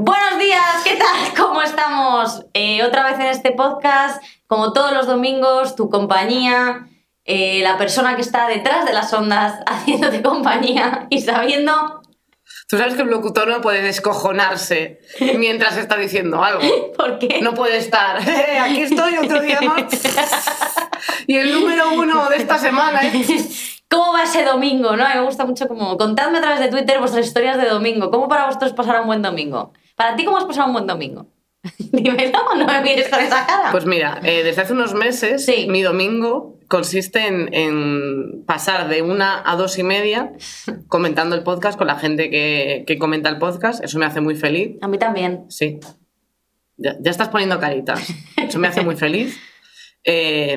Buenos días, ¿qué tal? ¿Cómo estamos? Eh, otra vez en este podcast, como todos los domingos, tu compañía, eh, la persona que está detrás de las ondas haciéndote compañía y sabiendo Tú sabes que el locutor no puede descojonarse mientras está diciendo algo. por qué. No puede estar. "Eh, aquí estoy otro día más. Y el número uno de esta semana. ¿eh? ¿Cómo va ese domingo? ¿no? Me gusta mucho como contadme a través de Twitter vuestras historias de domingo. ¿Cómo para vosotros pasar un buen domingo? Para ti, ¿cómo has pasado un buen domingo? Dímelo, no me mires con esa cara. Pues mira, eh, desde hace unos meses, Sí. mi domingo consiste en, en pasar de una a dos y media comentando el podcast con la gente que, que comenta el podcast. Eso me hace muy feliz. a mí también. Sí. Ya, ya estás poniendo caritas. Eso me hace muy feliz. Eh,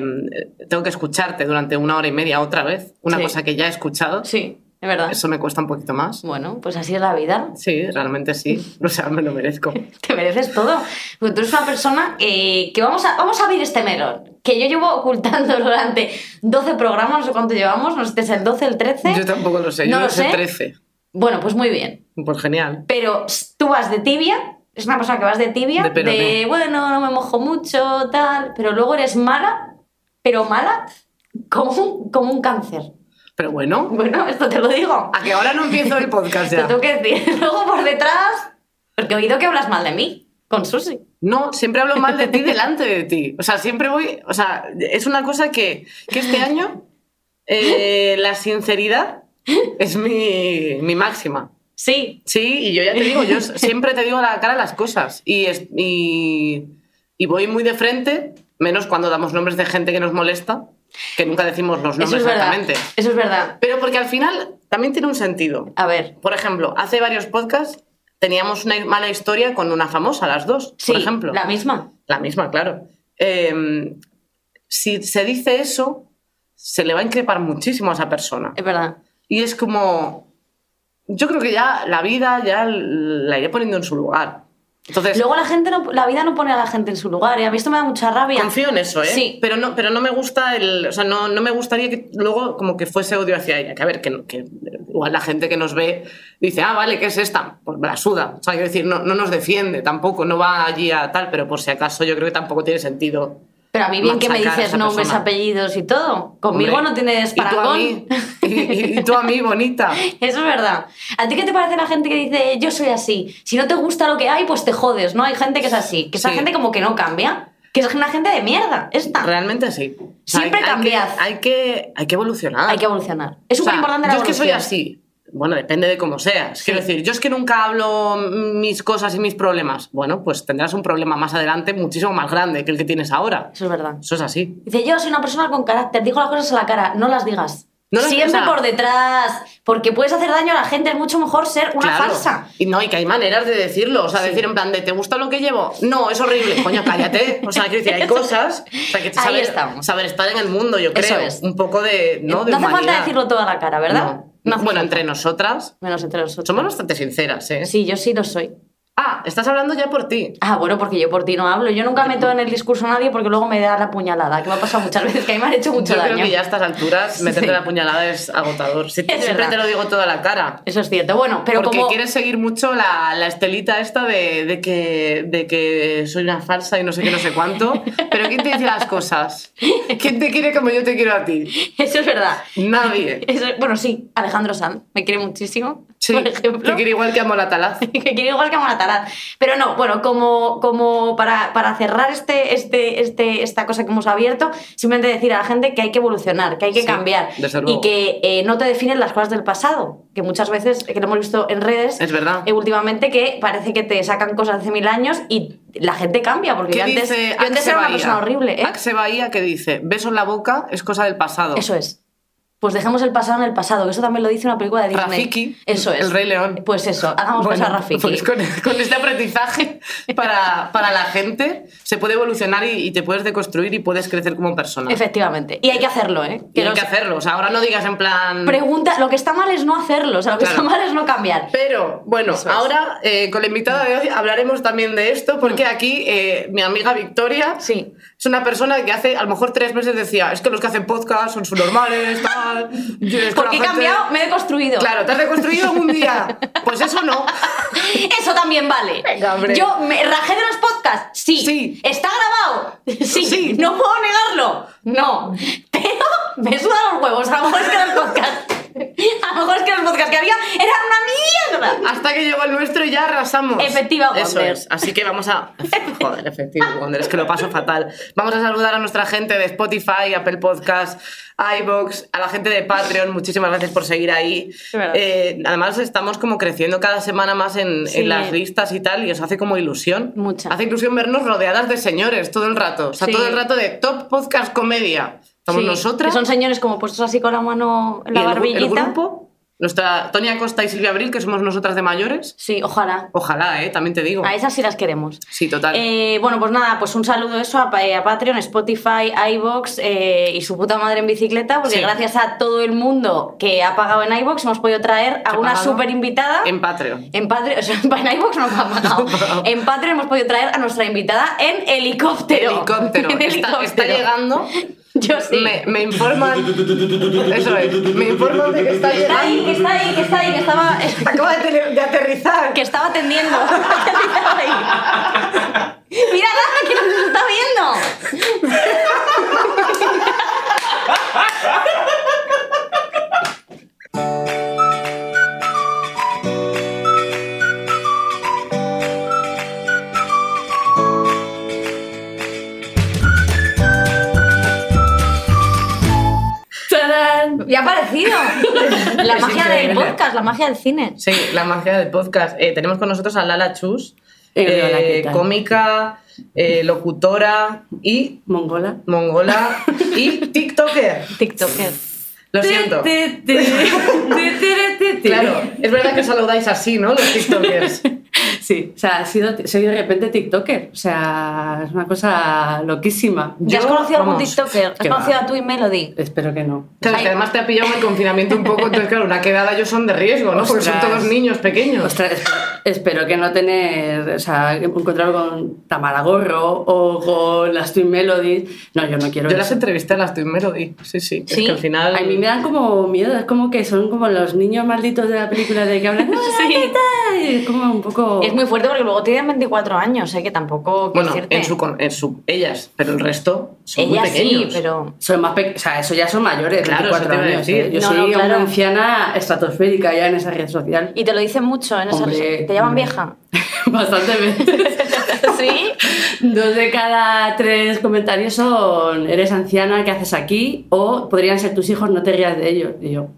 tengo que escucharte durante una hora y media otra vez. Una Sí. cosa que ya he escuchado. Sí, es verdad. Eso me cuesta un poquito más. Bueno, pues así es la vida. Sí, realmente sí. O sea, me lo merezco. Te mereces todo. Porque tú eres una persona eh, que vamos a, vamos a abrir este melón. Que yo llevo ocultando durante 12 programas, no sé cuánto llevamos, no sé si es el 12, el 13. Yo tampoco lo sé. No Yo lo lo sé sé. 13. Bueno, pues muy bien. Pues genial. Pero tú vas de tibia, es una persona que vas de tibia, De bueno, no me mojo mucho, tal, pero luego eres mala, pero mala como un, como un cáncer. Pero bueno, Bueno, esto te lo digo. a que ahora no empiezo el podcast Te ya. tengo que decir. Luego por detrás, porque he oído que hablas mal de mí, con Susi. No, siempre hablo mal de ti delante de ti. O sea, siempre voy. O sea, es una cosa que, que este año eh, la sinceridad es mi, mi máxima. Sí, Sí, y yo ya te digo, yo siempre te digo a la cara las cosas. Y, es- y, y voy muy de frente, menos cuando damos nombres de gente que nos molesta, que nunca decimos los eso nombres es verdad. exactamente. Eso es verdad. Pero porque al final también tiene un sentido. A ver, Por ejemplo, hace varios podcasts teníamos una mala historia con una famosa, las dos, sí, por ejemplo. la misma. La misma, claro. Eh, si se dice eso, se le va a increpar muchísimo a esa persona. Es verdad. Y es como. Yo creo que ya la vida ya la iré poniendo en su lugar. Entonces, Luego la gente no, la vida no pone a la gente en su lugar y a mí esto me da mucha rabia. confío en eso, ¿eh? Sí. Pero no, pero no me gusta el. O sea, no, no me gustaría que luego como que fuese odio hacia ella. Que a ver, que, que igual la gente que nos ve dice, ah, vale, ¿qué es esta? Pues me la suda. O sea, quiero decir, no, no nos defiende tampoco, no va allí a tal, pero por si acaso yo creo que tampoco tiene sentido. Pero a mí bien que me dices nombres, persona. apellidos y todo. Conmigo Hombre, no tienes Y tú a mí, y, tú a mí, bonita. Eso es verdad. ¿A ti qué te parece la gente que dice yo soy así? Si no te gusta lo que hay, pues te jodes, ¿no? Hay gente que es así, que esa Sí. gente como que no cambia, que es una gente de mierda, esta. Realmente sí. O sea, Siempre hay, hay cambiad. que, hay, que, hay que evolucionar. Hay que evolucionar. Es O sea, súper importante la Yo es que soy así. Bueno, depende de cómo seas. Quiero decir, yo es que nunca hablo mis cosas y mis problemas. Bueno, pues tendrás un problema más adelante muchísimo más grande que el que tienes ahora. Eso es verdad. Eso es así. Dice, yo soy una persona con carácter, digo las cosas a la cara, no las digas. No las- Siempre por detrás, porque puedes hacer daño a la gente, es mucho mejor ser una Claro. falsa. Y no, y que hay maneras de decirlo. O sea, Sí. decir en plan de, ¿te gusta lo que llevo? No, es horrible. Coño, cállate. O sea, quiero decir, hay cosas. O sea, que Ahí saber, estamos. saber estar en el mundo, yo creo. Eso es. Un poco de. No, de hace falta decirlo todo a la cara, ¿verdad? No. No bueno, entre nosotras Menos entre nosotros. somos bastante sinceras, ¿eh? Sí, yo sí lo soy. Ah, estás hablando ya por ti. Ah, bueno, porque yo por ti no hablo. Yo nunca meto en el discurso a nadie porque luego me da la puñalada, que me ha pasado muchas veces, que a mí me han hecho mucho Yo daño. creo que ya a estas alturas meterte Sí. la puñalada es agotador. Si- Es siempre verdad. te lo digo toda la cara. Eso es cierto. Bueno, pero porque como... quieres seguir mucho la, la estelita esta de, de que, de que soy una falsa y no sé qué, no sé cuánto. Pero ¿quién te dice las cosas? ¿Quién te quiere como yo te quiero a ti? Eso es verdad. Nadie. Eso- bueno, sí, Alejandro Sanz me quiere muchísimo, Sí, por ejemplo. te quiere igual que a Moratalaz. que quiere igual que a Monatalaz. Pero no, bueno, como, como para, para cerrar este, este, este, esta cosa que hemos abierto, simplemente decir a la gente que hay que evolucionar, que hay que Sí, cambiar y que eh, no te definen las cosas del pasado, que muchas veces, que lo hemos visto en redes, Es verdad. eh, últimamente que parece que te sacan cosas de hace mil años y la gente cambia, porque ¿Qué yo antes, yo antes era una persona horrible. ¿eh? Axe Bahía que dice, beso en la boca es cosa del pasado. Eso es. Pues dejemos el pasado en el pasado, que eso también lo dice una película de Disney. Rafiki, Eso es. el Rey León. Pues eso, hagamos Bueno, caso a Rafiki. pues con, con este aprendizaje para, para la gente se puede evolucionar y, y te puedes deconstruir y puedes crecer como persona. Efectivamente. Y hay que hacerlo, ¿eh? Y hay que hacerlo. O sea, ahora no digas en plan... Pregunta, lo que está mal es no hacerlo, o sea, lo que Claro. está mal es no cambiar. Pero bueno, es. ahora eh, con la invitada de hoy hablaremos también de esto, porque aquí eh, mi amiga Victoria Sí. es una persona que hace a lo mejor tres meses decía, es que los que hacen podcast son subnormales, tal, Porque he cambiado, me he construido. Claro, ¿te has reconstruido algún día? Pues eso no. Eso también vale. Venga, hombre. Yo me rajé de los podcasts. Sí. Sí. ¿Está grabado? Sí. Sí. No puedo negarlo. No. Pero me sudan los huevos. A lo mejor A lo mejor es que los podcasts que había eran una mierda. Hasta que llegó el nuestro y ya arrasamos. Efectiva Eso Wonder. es. Así que vamos a. Joder, efectivo Wonder, es que lo paso fatal. Vamos a saludar a nuestra gente de Spotify, Apple Podcast, iBox, a la gente de Patreon. Muchísimas gracias por seguir ahí. Eh, además, estamos como creciendo cada semana más en, Sí. en las listas y tal, y os hace como ilusión. Mucha. Hace ilusión vernos rodeadas de señores todo el rato. O sea, Sí. todo el rato de top podcast comedia. Estamos Sí, nosotras. Que son señores como puestos así con la mano en y la el, gru- barbillita. el grupo, nuestra Tonia Costa y Silvia Abril, que somos nosotras de mayores. Sí, ojalá. Ojalá, ¿eh? También te digo. A esas sí las queremos. Sí, total. Eh, bueno, pues nada, pues un saludo eso a, a Patreon, Spotify, iBox y su puta madre en bicicleta, porque Sí. gracias a todo el mundo que ha pagado en iBox hemos podido traer a ¿Qué una súper invitada. En Patreon. En Patreon, o sea, en iVoox no me ha pagado. En Patreon hemos podido traer a nuestra invitada en helicóptero. Helicóptero. En Está, está helicóptero. llegando. Yo sí. Me, me informan. Eso es. Me informan de que está Está ahí, llegando. que está ahí, que está ahí, que estaba, Acaba de, aterrizar. que estaba atendiendo. Estaba ahí. Mírala, que nos está viendo. Ya ha aparecido. La Es magia del podcast, la magia del cine. Sí, la magia del podcast. Eh, tenemos con nosotros a Lala Chus, Eh, hola, ¿qué eh, cómica, eh, locutora y Mongola. mongola y TikToker. TikToker. Lo siento. Claro, es verdad que saludáis así, ¿no? Los TikTokers. Sí, o sea, ha sido, soy de repente TikToker. O sea, es una cosa loquísima. ¿Ya has conocido a algún TikToker? ¿Has ¿qué conocido va? a tu y Melody? Espero que no. Claro, es que además te ha pillado el confinamiento un poco, entonces claro, una quedada ellos son de riesgo, ¿no? Porque son todos niños pequeños. Ostras, espero, espero que no tener, o sea, encontrarlo con Tamara Gorro o con las Twin Melodies. No, yo no quiero Yo eso. las entrevisté a las Twin Melody, sí, sí. Es que al final... A mí me dan como miedo, es como que son como los niños malditos de la película de que hablan. "Hola, Sí. ¿qué tal?". Es como un poco. Es muy fuerte porque luego tienen 24 años, ¿eh? que tampoco. Bueno, decirte. en su, con- en su, ellas, pero el resto son muy Ella sí, pequeños. pero. Son más pe- o sea, eso ya son mayores, Claro, 24 eso te iba a años. ¿eh? Yo No, soy no, claro. una anciana estratosférica ya en esa red social. Y te lo dicen mucho en esa Hombre, ¿Te llaman hombre. vieja? Bastante veces. sí. Dos de cada tres comentarios son eres anciana, ¿qué haces aquí? O podrían ser tus hijos, no te rías de ellos. Y yo,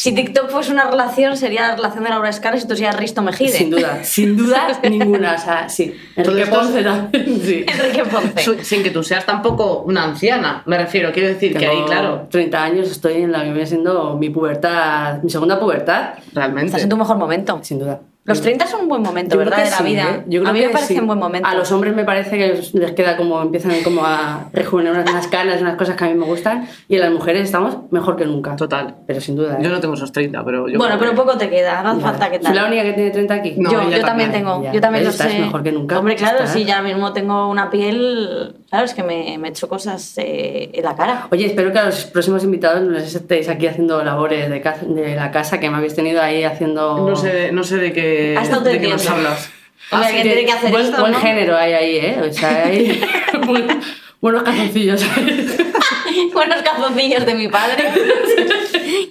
Si TikTok fuese una relación, sería la relación de Laura Escanes y tú serías Risto Mejide. sin duda, sin duda ninguna. O sea, sí. Enrique Ponce también, sí. Enrique Ponce. Sin que tú seas tampoco una anciana, me refiero. Quiero decir que ahí, claro, 30 años, estoy en la que viene siendo mi pubertad, mi segunda pubertad, realmente. Estás en tu mejor momento. sin duda. Los 30 son un buen momento, Yo creo ¿verdad? que de la vida. ¿eh? Yo creo a mí que me parece sí. un buen momento. A los hombres me parece que les queda como, empiezan como a rejuvenecer unas canas, unas cosas que a mí me gustan, y en las mujeres estamos mejor que nunca. Total. Pero sin duda. ¿eh? Yo no tengo esos 30, pero yo. Bueno, pero que- poco te queda, no hace Vale. falta que ¿Soy la tal. única que tiene 30 aquí? No, yo, también también. tengo, Ya. yo también lo sé. mejor que nunca. Hombre, claro, Estás. sí, ya mismo tengo una piel, claro, es que me, me hecho cosas eh, en la cara. Oye, espero que a los próximos invitados no les estéis aquí haciendo labores de, ca- de la casa que me habéis tenido ahí haciendo. No sé, no sé de qué, de qué nos hablas. Hombre, Así alguien tiene que hacer buen, esto, buen ¿no? género hay ahí, ¿eh? O sea, hay buen- buenos calzoncillos. Buenos calzoncillos de mi padre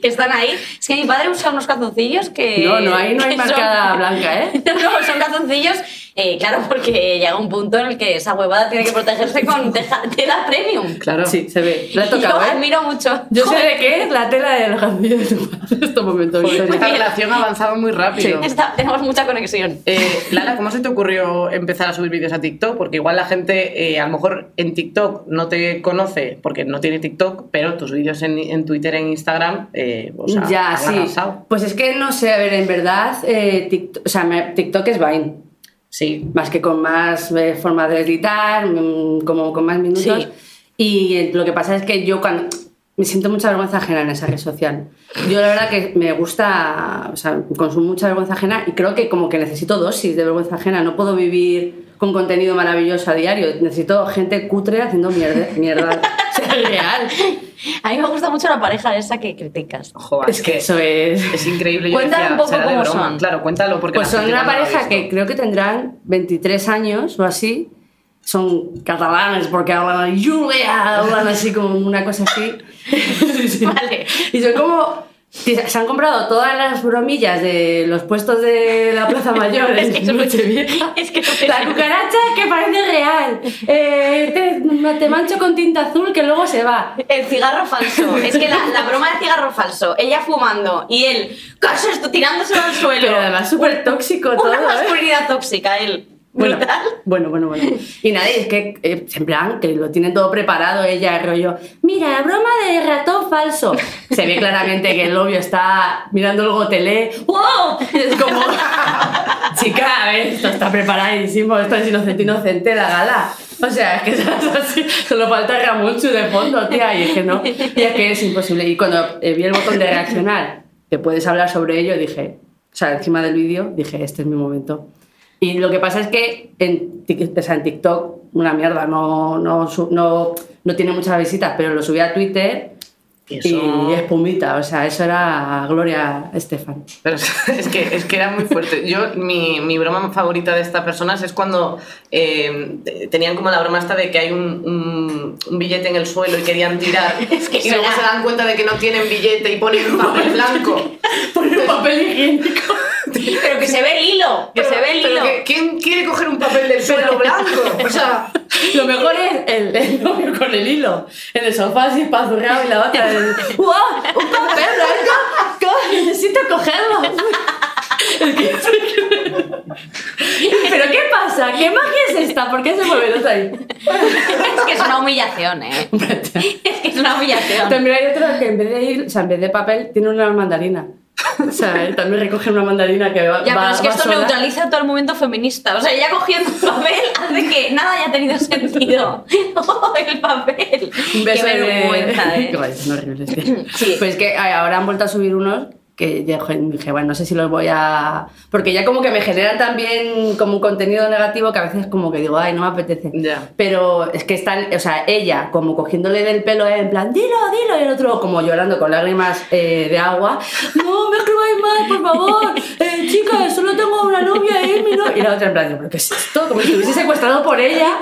que están ahí. Es que mi padre usa unos calzoncillos que. No, no, ahí no hay que son- marcada blanca, ¿eh? No, son calzoncillos, eh, claro, porque llega un punto en el que esa huevada tiene que protegerse con teja- tela premium. Claro. Sí, se ve. Ha Y tocado, Yo ¿eh? admiro mucho. Yo sé de qué es la tela de los de tu padre en este momento, Victoria. Esta relación ha avanzado muy rápido. Está- tenemos mucha conexión. Eh, Lala, ¿cómo se te ocurrió empezar a subir vídeos a TikTok? Porque igual la gente, eh, a lo mejor en TikTok no te conoce porque no tiene TikTok, pero tus vídeos en, en Twitter e Instagram, eh, o sea, ya, han sí. arrasado. Pues es que no sé, a ver, en verdad, eh, TikTok, o sea, me- TikTok es Vine. Sí. Más que con más eh, forma de editar, mm, como con más minutos. Sí. Y eh, lo que pasa es que yo cuando. Me siento mucha vergüenza ajena en esa red social. Yo la verdad que me gusta, o sea, consumo mucha vergüenza ajena y creo que como que necesito dosis de vergüenza ajena. No puedo vivir con contenido maravilloso a diario. Necesito gente cutre haciendo mierda. mierda. O sea, real. A mí me gusta mucho la pareja esa que criticas. Joder, Es que eso es... es increíble. Decía, un poco cómo son. Claro, cuéntalo porque Pues son una pareja que creo que tendrán 23 años o así. Son catalanes porque hablan Julia, hablan así como una cosa así. Sí, sí. Vale. Y son como... Se han comprado todas las bromillas de los puestos de la Plaza Mayor Es que es que La cucaracha que parece real. Eh, te, te mancho con tinta azul que luego se va. El cigarro falso. Es que la, la broma del cigarro falso. Ella fumando y él, ¿qué es esto? Tirándoselo al suelo. Pero además súper tóxico todo. Una ¿eh? masculinidad tóxica, él. Bueno, bueno, bueno, bueno. Y nada, y es que, eh, en plan, que lo tienen todo preparado ella, el rollo, mira, broma de ratón falso. Se ve claramente que el novio está mirando el gotelé. ¡Wow! Es como, chica, a ver, esto está preparadísimo, esto es inocente, inocente, la gala. O sea, es que es así, solo falta Ramunchu de fondo, tía, y es que no, y es que es imposible. Y cuando eh, vi el botón de reaccionar, que puedes hablar sobre ello, dije, o sea, encima del vídeo, dije, este es mi momento. Y lo que pasa es que en, Tik- o sea, en TikTok, una mierda, no, no, no, no tiene muchas visitas, pero lo subí a Twitter Y y, eso- espumita, o sea, eso era Gloria Estefan. Pero es que, es que era muy fuerte. Yo, mi, mi broma favorita de estas personas es cuando eh, te- tenían como la broma esta de que hay un, un- un billete en el suelo y querían tirar. que y luego se dan cuenta de que no tienen billete y ponen papel blanco. Poner papel higiénico. Pero que se ve el hilo. Que Pero- se ve el hilo. que- ¿Quién quiere coger un papel del suelo blanco? O sea, Lo mejor es el, el novio con el hilo en el sofá así pazurrado y la otra el, ¡Wow! ¡Un papel blanco! ¡Necesito cogerlo! Es que- ¿Pero qué pasa? ¿Qué magia es esta? ¿Por qué se mueve el otro ahí? Es que es una humillación, ¿eh? Es que es una humillación. También hay otro que en vez de ir, o sea, en vez de papel, tiene una mandarina. O sea, también recoge una mandarina que va. Ya, va- pero es que esto sola. neutraliza todo el movimiento feminista. O sea, ella cogiendo el papel hace que nada haya tenido sentido. Oh, el papel. Un beso Qué de- vergüenza, ¿eh? Horribles, tío. Sí. Pues que ahora han vuelto a subir unos que ya dije, bueno, no sé si los voy a... Porque ya como que me generan también como un contenido negativo que a veces como que digo, ay, no me apetece. Pero es que están, o sea, ella como cogiéndole del pelo en plan, dilo, dilo, y el otro como llorando con lágrimas eh, de agua, no me escribáis más, por favor, eh, chicas, solo tengo una novia y mi novia. Y la otra en plan, ¿pero qué es esto? Como si estuviese secuestrado por ella.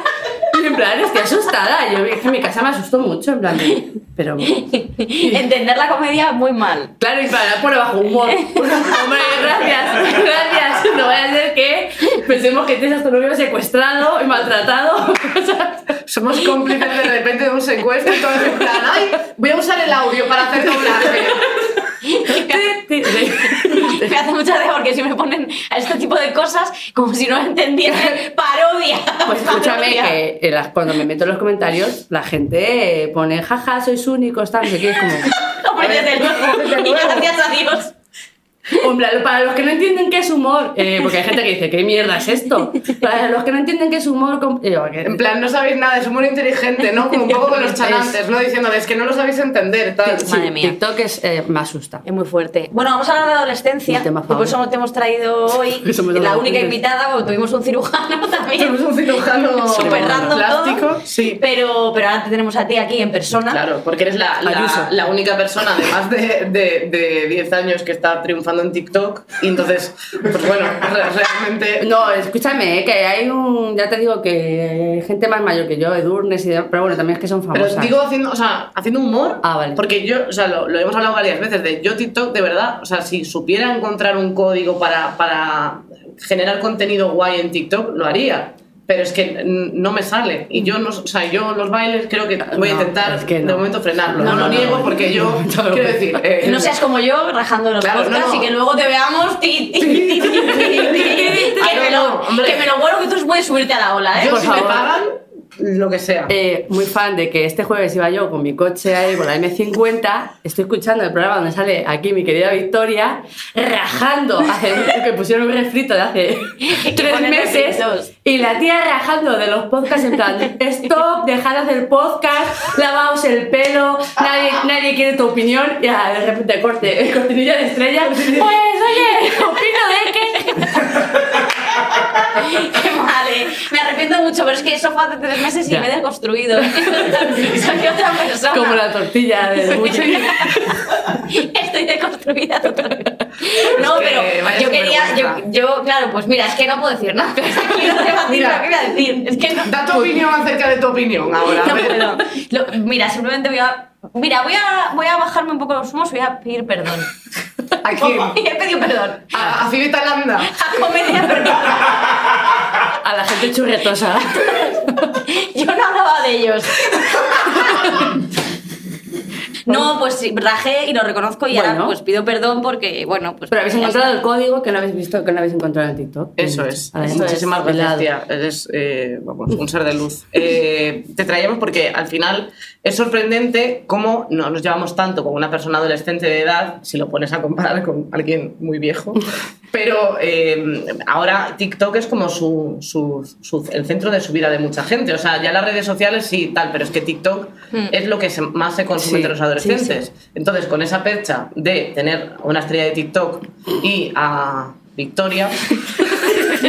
Y en plan, estoy asustada. Yo es que en mi casa me asustó mucho, en plan, pero... Entender la comedia muy mal. Claro, y para por abajo, humor. Hombre, gracias, gracias. No vaya a ser que pensemos que tienes a tu novio secuestrado y maltratado. Somos cómplices de repente de un secuestro y todo en plan, ay, voy a usar el audio para hacer doblaje. Me hace mucha gracia porque si me ponen a este tipo de cosas como si no entendiesen parodia. Pues escúchame que las- cuando me meto en los comentarios, la gente eh, pone, jaja, sois únicos, tal, no sé qué, es como... Hombre, desde luego. Y gracias a Dios. Para los que no entienden qué es humor, eh, porque hay gente que dice, ¿qué mierda es esto? Para los que no entienden qué es humor, que- En plan, no sabéis nada, es humor inteligente, ¿no? Como un poco con los chalantes, ¿no? Diciéndoles que no lo sabéis entender, tal. Sí, Madre mía. TikTok es, eh, me asusta. Es muy fuerte. Bueno, vamos a hablar de adolescencia. Y por eso favorito. te hemos traído hoy la única invitada, porque tuvimos un cirujano también. Somos un cirujano Súper random todo. Sí. Pero, pero ahora te tenemos a ti aquí en persona. Claro, porque eres la, la, la única persona de más de, de, de 10 años que está triunfando en TikTok. Y entonces, pues bueno, re- realmente. No, escúchame, eh, que hay un. Ya te digo que gente más mayor que yo, Edurnes y demás, pero bueno, también es que son Pero famosas. digo haciendo, o sea, haciendo humor. Ah, vale. Porque yo, o sea, lo, lo hemos hablado varias veces de yo TikTok, de verdad, o sea, si supiera encontrar un código para, para generar contenido guay en TikTok, lo haría. Pero es que mm, no me sale. Y yo, no, o sea, yo los bailes creo que voy a No, intentar es que de no. momento frenarlo. No, No, no, lo niego no. porque yo, quiero decir... eh, no seas como yo rajando los Claro, podcasts y que luego te veamos ti, ti, ti, ti, ti, ti, ti, Ah, que, me lo, que me lo bueno que tú puedes subirte a la ola, ¿eh? Yo por si me favor. pagan, lo que sea. Eh, muy fan de que este jueves iba yo con mi coche ahí con la M50, estoy escuchando el programa donde sale aquí mi querida Victoria, rajando, hace, que pusieron un refrito de hace tres meses, refritos. y la tía rajando de los podcasts en plan, stop, dejad de hacer podcast, lavaos el pelo, nadie, nadie quiere tu opinión, y ah, de repente corte, cortinilla de estrella, pues oye, opino de que... Qué mal, ¿eh? Me arrepiento mucho, pero es que eso fue hace tres meses y Ya. me he deconstruido. Soy otra persona. Como la tortilla de mucho. Estoy deconstruida totalmente. No, Es que pero yo quería, yo, yo, claro, pues mira, es que no puedo decir nada. Debatir Mira. lo que voy a decir. Es que no, Da tu opinión acerca de tu opinión ahora. no. Lo- mira, simplemente voy a. Mira, voy a, voy a bajarme un poco los humos y voy a pedir perdón. ¿A quién? He pedido perdón. A, a Fibeta Landa. A comedia, perdón. A la gente churretosa. Yo no hablaba de ellos. No, pues sí, rajé y lo reconozco y ahora pues pido perdón porque, bueno, pues... Pero habéis ya encontrado el código que no habéis visto, que no habéis encontrado en TikTok. Eso es. Adelante. Muchísimas gracias, tía. Eres eh, vamos, un ser de luz. Eh, te traíamos porque al final es sorprendente cómo no nos llevamos tanto con una persona adolescente de edad, si lo pones a comparar con alguien muy viejo. Pero eh, ahora TikTok es como su, su- su- el centro de su vida de mucha gente. O sea, ya las redes sociales sí, tal, pero es que TikTok es lo que se- más se consume Sí, entre los adolescentes. sí, Entonces, con esa percha de tener a una estrella de TikTok y a Victoria,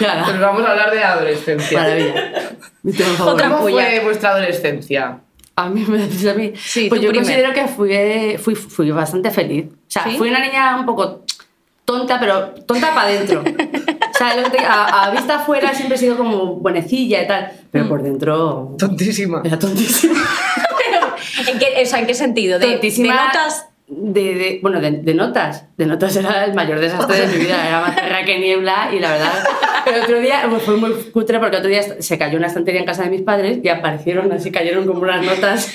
Nada. pues vamos a hablar de adolescencia. Maravilla. Mi tema favorito. Otra ¿Cómo puya. fue vuestra adolescencia? A mí me decís a mí. Sí, pues yo primero. considero que fui, fui, fui bastante feliz. O sea, ¿Sí? fui una niña un poco tonta, pero tonta para adentro. O sea, lo que te- a, a vista afuera siempre he sido como buenecilla y tal, pero por dentro Tontísima. era tontísima. Pero, ¿en qué, o sea, ¿en qué sentido? ¿De, tontísima. de notas? De, de- bueno, de, de notas. De notas era el mayor desastre de mi vida. Era más terra que niebla y la verdad. El otro día pues, fue muy cutre porque otro día se cayó una estantería en casa de mis padres y aparecieron así, cayeron como unas notas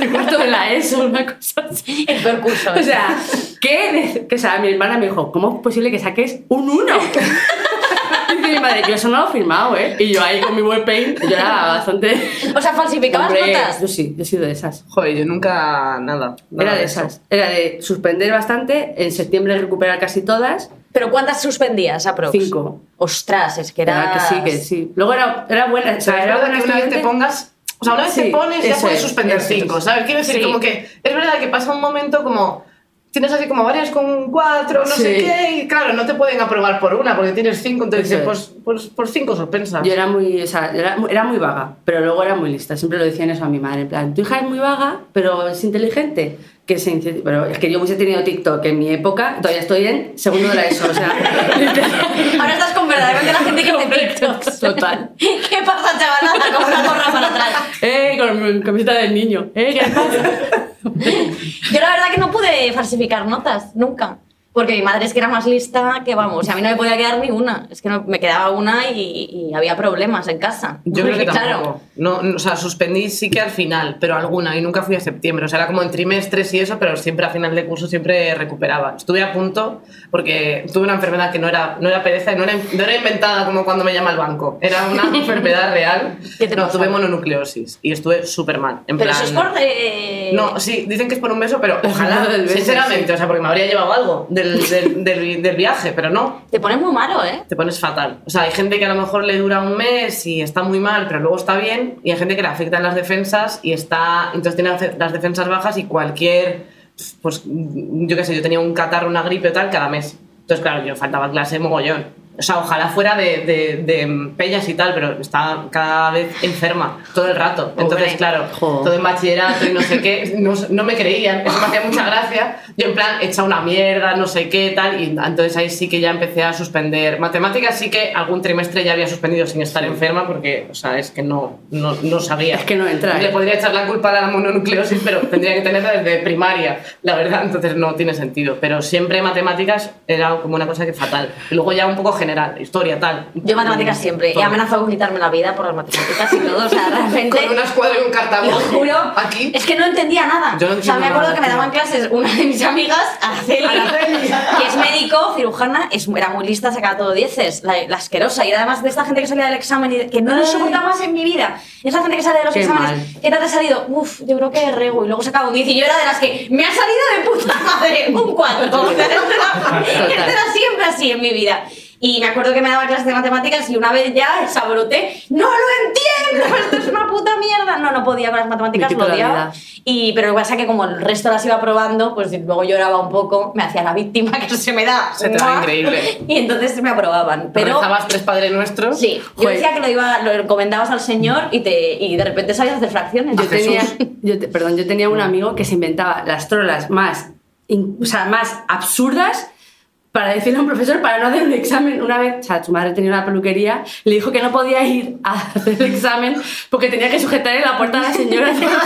de cuarto de la ESO, una cosa así. El peor curso. O sea, ¿qué? Que, o sea, mi hermana me dijo, ¿cómo es posible que saques un 1? Dice mi madre, yo eso no lo he firmado, ¿eh? Y yo ahí con mi buen paint, yo era bastante... O sea, falsificabas Hombre, notas. yo sí, yo he sido de esas. Joder, yo nunca nada. nada Era de eso. esas. Era de suspender bastante, en septiembre recuperar casi todas. ¿Pero cuántas suspendías, aprox? Cinco. Ostras, es que era... Era que sí, que sí. Luego era, era buena, o sea, es era buena que una vez te pongas. O sea, una vez Sí, te pones, ya puedes es, suspender eso cinco, es. ¿sabes? Quiero decir, Sí. como que. Es verdad que pasa un momento como. Tienes así como varias con cuatro, no sé Sí. qué, y claro, no te pueden aprobar por una porque tienes cinco, entonces dices, pues, pues por cinco sospensas. Yo era muy, o sea, era, era muy vaga, pero luego era muy lista. Siempre lo decían eso a mi madre, en plan, tu hija es muy vaga, pero es inteligente. Que se, pero es que yo hubiese tenido TikTok en mi época, todavía estoy en segundo de la ESO, o sea, Ahora estás con verdaderamente la gente que hace TikToks. total. ¿Qué pasa, chavalada? Con una gorra para atrás. ¡eh! Con mi camiseta del niño, ¡eh! ¿Qué pasa? Yo la verdad que no pude falsificar notas, nunca. Porque mi madre es que era más lista que vamos. A mí no me podía quedar ni una. Es que no, me quedaba una y, y había problemas en casa. Yo creo que tampoco. claro, No, no, o sea, suspendí sí que al final, pero alguna, y nunca fui a septiembre. O sea, era como en trimestres y eso, pero siempre a final de curso siempre recuperaba. Estuve a punto porque tuve una enfermedad que no era, no era pereza y no era, no era inventada como cuando me llama el banco. Era una enfermedad real. ¿Qué te no, pasa? tuve mononucleosis y estuve súper mal. En Pero plan, eso es por... eh, No, sí, dicen que es por un beso, pero ojalá, beso, sinceramente, o sea, porque me habría llevado algo del, del, del- del viaje, pero no, Te pones muy malo, ¿eh? te pones fatal. O sea, hay gente que a lo mejor le dura un mes y está muy mal, pero luego está bien, y hay gente que le afectan las defensas y está, entonces tiene las defensas bajas y cualquier, pues yo qué sé, yo tenía un catarro, una gripe o tal cada mes. Entonces, claro, yo faltaba clase mogollón. O sea, ojalá fuera de, de, de pellas y tal, pero está cada vez enferma todo el rato. Entonces, Hombre. claro, Jo. todo en bachillerato y no sé qué, no, no me creían, eso me hacía mucha gracia. Yo en plan, hecha una mierda, no sé qué, tal, y entonces ahí sí que ya empecé a suspender. Matemáticas sí que algún trimestre ya había suspendido sin estar enferma porque, o sea, es que no, no, no sabía. Es que no entra, Le ¿eh? podría echar la culpa a la mononucleosis, pero tendría que tenerla desde primaria, la verdad, entonces no tiene sentido. Pero siempre matemáticas era como una cosa que fatal. Luego ya un poco general, historia, tal. Yo matemáticas siempre. He Todo. amenazado con quitarme la vida por las matemáticas y todo. O sea, realmente... Con una escuadra y un cartabón. Lo juro. Aquí. Es que no entendía nada. Yo no o sea, me acuerdo nada, que me daban clases una de mis amigas, Araceli, Araceli. que es médico, cirujana, es, era muy lista, sacaba todo dieces, la, la asquerosa. Y además de esta gente que salía del examen y que no lo soportaba más en mi vida. Esa gente que sale de los Qué exámenes. ¿qué tal te ha salido? Uf, yo creo que rego. Y luego sacaba un 10 y yo era de las que me ha salido de puta madre un 4. O sea, esto era, esto era siempre así en mi vida. Y me acuerdo que me daba clases de matemáticas y una vez ya sabroté, ¡no lo entiendo! ¡Esto es una puta mierda! No, no podía con las matemáticas, lo odiaba. Y, pero lo que pasa es que como el resto las iba probando, pues luego lloraba un poco, me hacía la víctima, que se me da. Se te da increíble. Y entonces me aprobaban. Pero Rezabas tres Padres Nuestros. sí, yo decía que lo, iba, lo encomendabas al Señor y, te, y de repente sabías hacer fracciones. Yo tenía, Jesús. yo te- perdón, yo tenía un amigo que se inventaba las trolas más, in- o sea, más absurdas para decirle a un profesor para no hacer un examen. Una vez, o sea, su madre tenía una peluquería, le dijo que no podía ir a hacer el examen porque tenía que sujetar en la puerta a la señora. Desgraciado,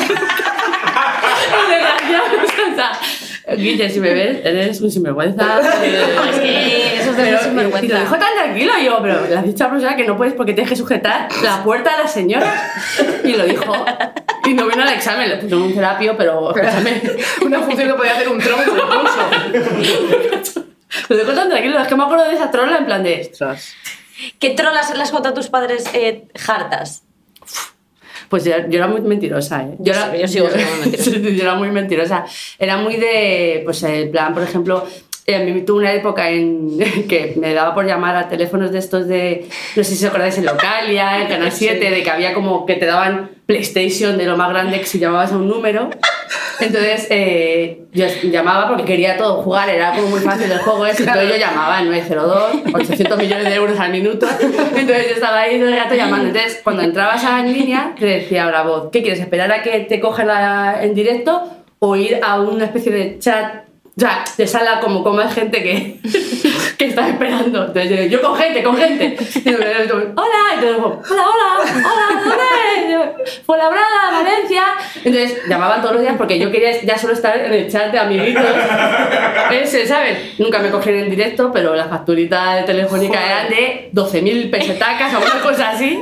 o sea, Guille, si me ves, eres un sinvergüenza. Es que eso es de Pero, sinvergüenza. Y lo dijo tan tranquilo yo, pero le has dicho a la profesora que no puedes porque tienes que sujetar la puerta a la señora. Y lo dijo. Y no vino al examen, le pusieron un terapio, pero escúchame. Una función que podía hacer un tronco incluso. Lo dijo tan tranquilo, es que me acuerdo de esa trola en plan de. Ostras. ¿Qué trolas las a tus padres eh, hartas? Pues yo, yo era muy mentirosa, ¿eh? Yo sí, yo sigo siendo muy mentirosa. Yo era muy mentirosa. Era muy de, pues el plan, por ejemplo, a mí tuve una época en que me daba por llamar a teléfonos de estos de, no sé si os acordáis, en Localia, en Canal 7, de que había como que te daban PlayStation de lo más grande que si llamabas a un número. Entonces eh, yo llamaba porque quería todo jugar, era como muy fácil el juego ese, entonces yo llamaba al 902, 800 millones de euros al minuto, entonces yo estaba ahí todo el rato llamando. Entonces cuando entrabas a en línea te decía la voz, ¿qué quieres? ¿Esperar a que te cojan la- en directo o ir a una especie de chat? O sea, de sala como, como hay gente que, que está esperando. Entonces yo, yo con gente, con gente. Y yo, hola, y todo hola, hola, hola, ¿dónde? Fuenlabrada, Valencia. Entonces llamaban todos los días porque yo quería ya solo estar en el chat de amiguitos. Ese, ¿sabes? Nunca me cogieron en directo, pero la facturita telefónica eran de 12.000 pesetacas o una cosa así.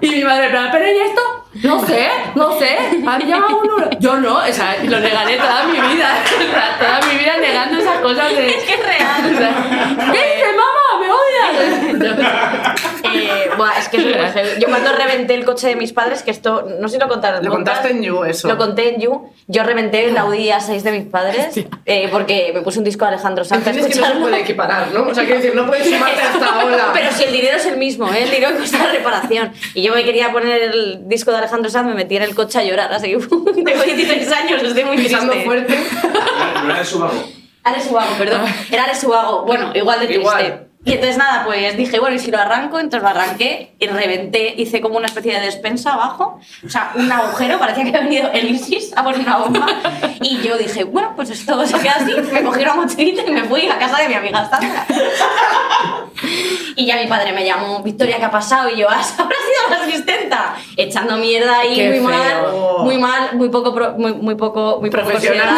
Y mi madre, ¿pero y esto? No sé, no sé. ¿Han llamado un número? Yo no, o sea, lo negaré toda mi vida. Toda mi esas cosas de. Es que es real. O sea, ¿Qué dices, mamá? ¿Me odias? Eh, buah, es que es. Yo cuando reventé el coche de mis padres, que esto, no sé si lo contaron. Lo contaste en You, eso. Lo conté en You. Yo reventé el Audi A6 de mis padres eh, porque me puse un disco de Alejandro Sanz a Entiendes que no se puede equiparar, ¿no? O sea, quiero decir, no puedes sumarte hasta ahora. Pero si el dinero es el mismo, ¿eh? el dinero que cuesta la reparación. Y yo me quería poner el disco de Alejandro Sanz, me metí en el coche a llorar. Así que tengo 16 años, estoy muy Pisando triste. fuerte. No era Ale Subago, perdón. Era Ale Subago. Bueno, igual de triste. Igual. Y entonces nada, pues dije, bueno, ¿y si lo arranco? Entonces lo arranqué y reventé, hice como una especie de despensa abajo, o sea, un agujero, parecía que había venido el ISIS a poner una bomba. Y yo dije, bueno, pues esto se queda así. Me cogí una mochilita y me fui a casa de mi amiga Sandra. Y ya mi padre me llamó, Victoria, ¿qué ha pasado? Y yo, "Ah, habrá sido la asistenta, echando mierda ahí, Qué muy mal, feo. muy mal, muy poco, pro- muy, muy poco, muy Profesional.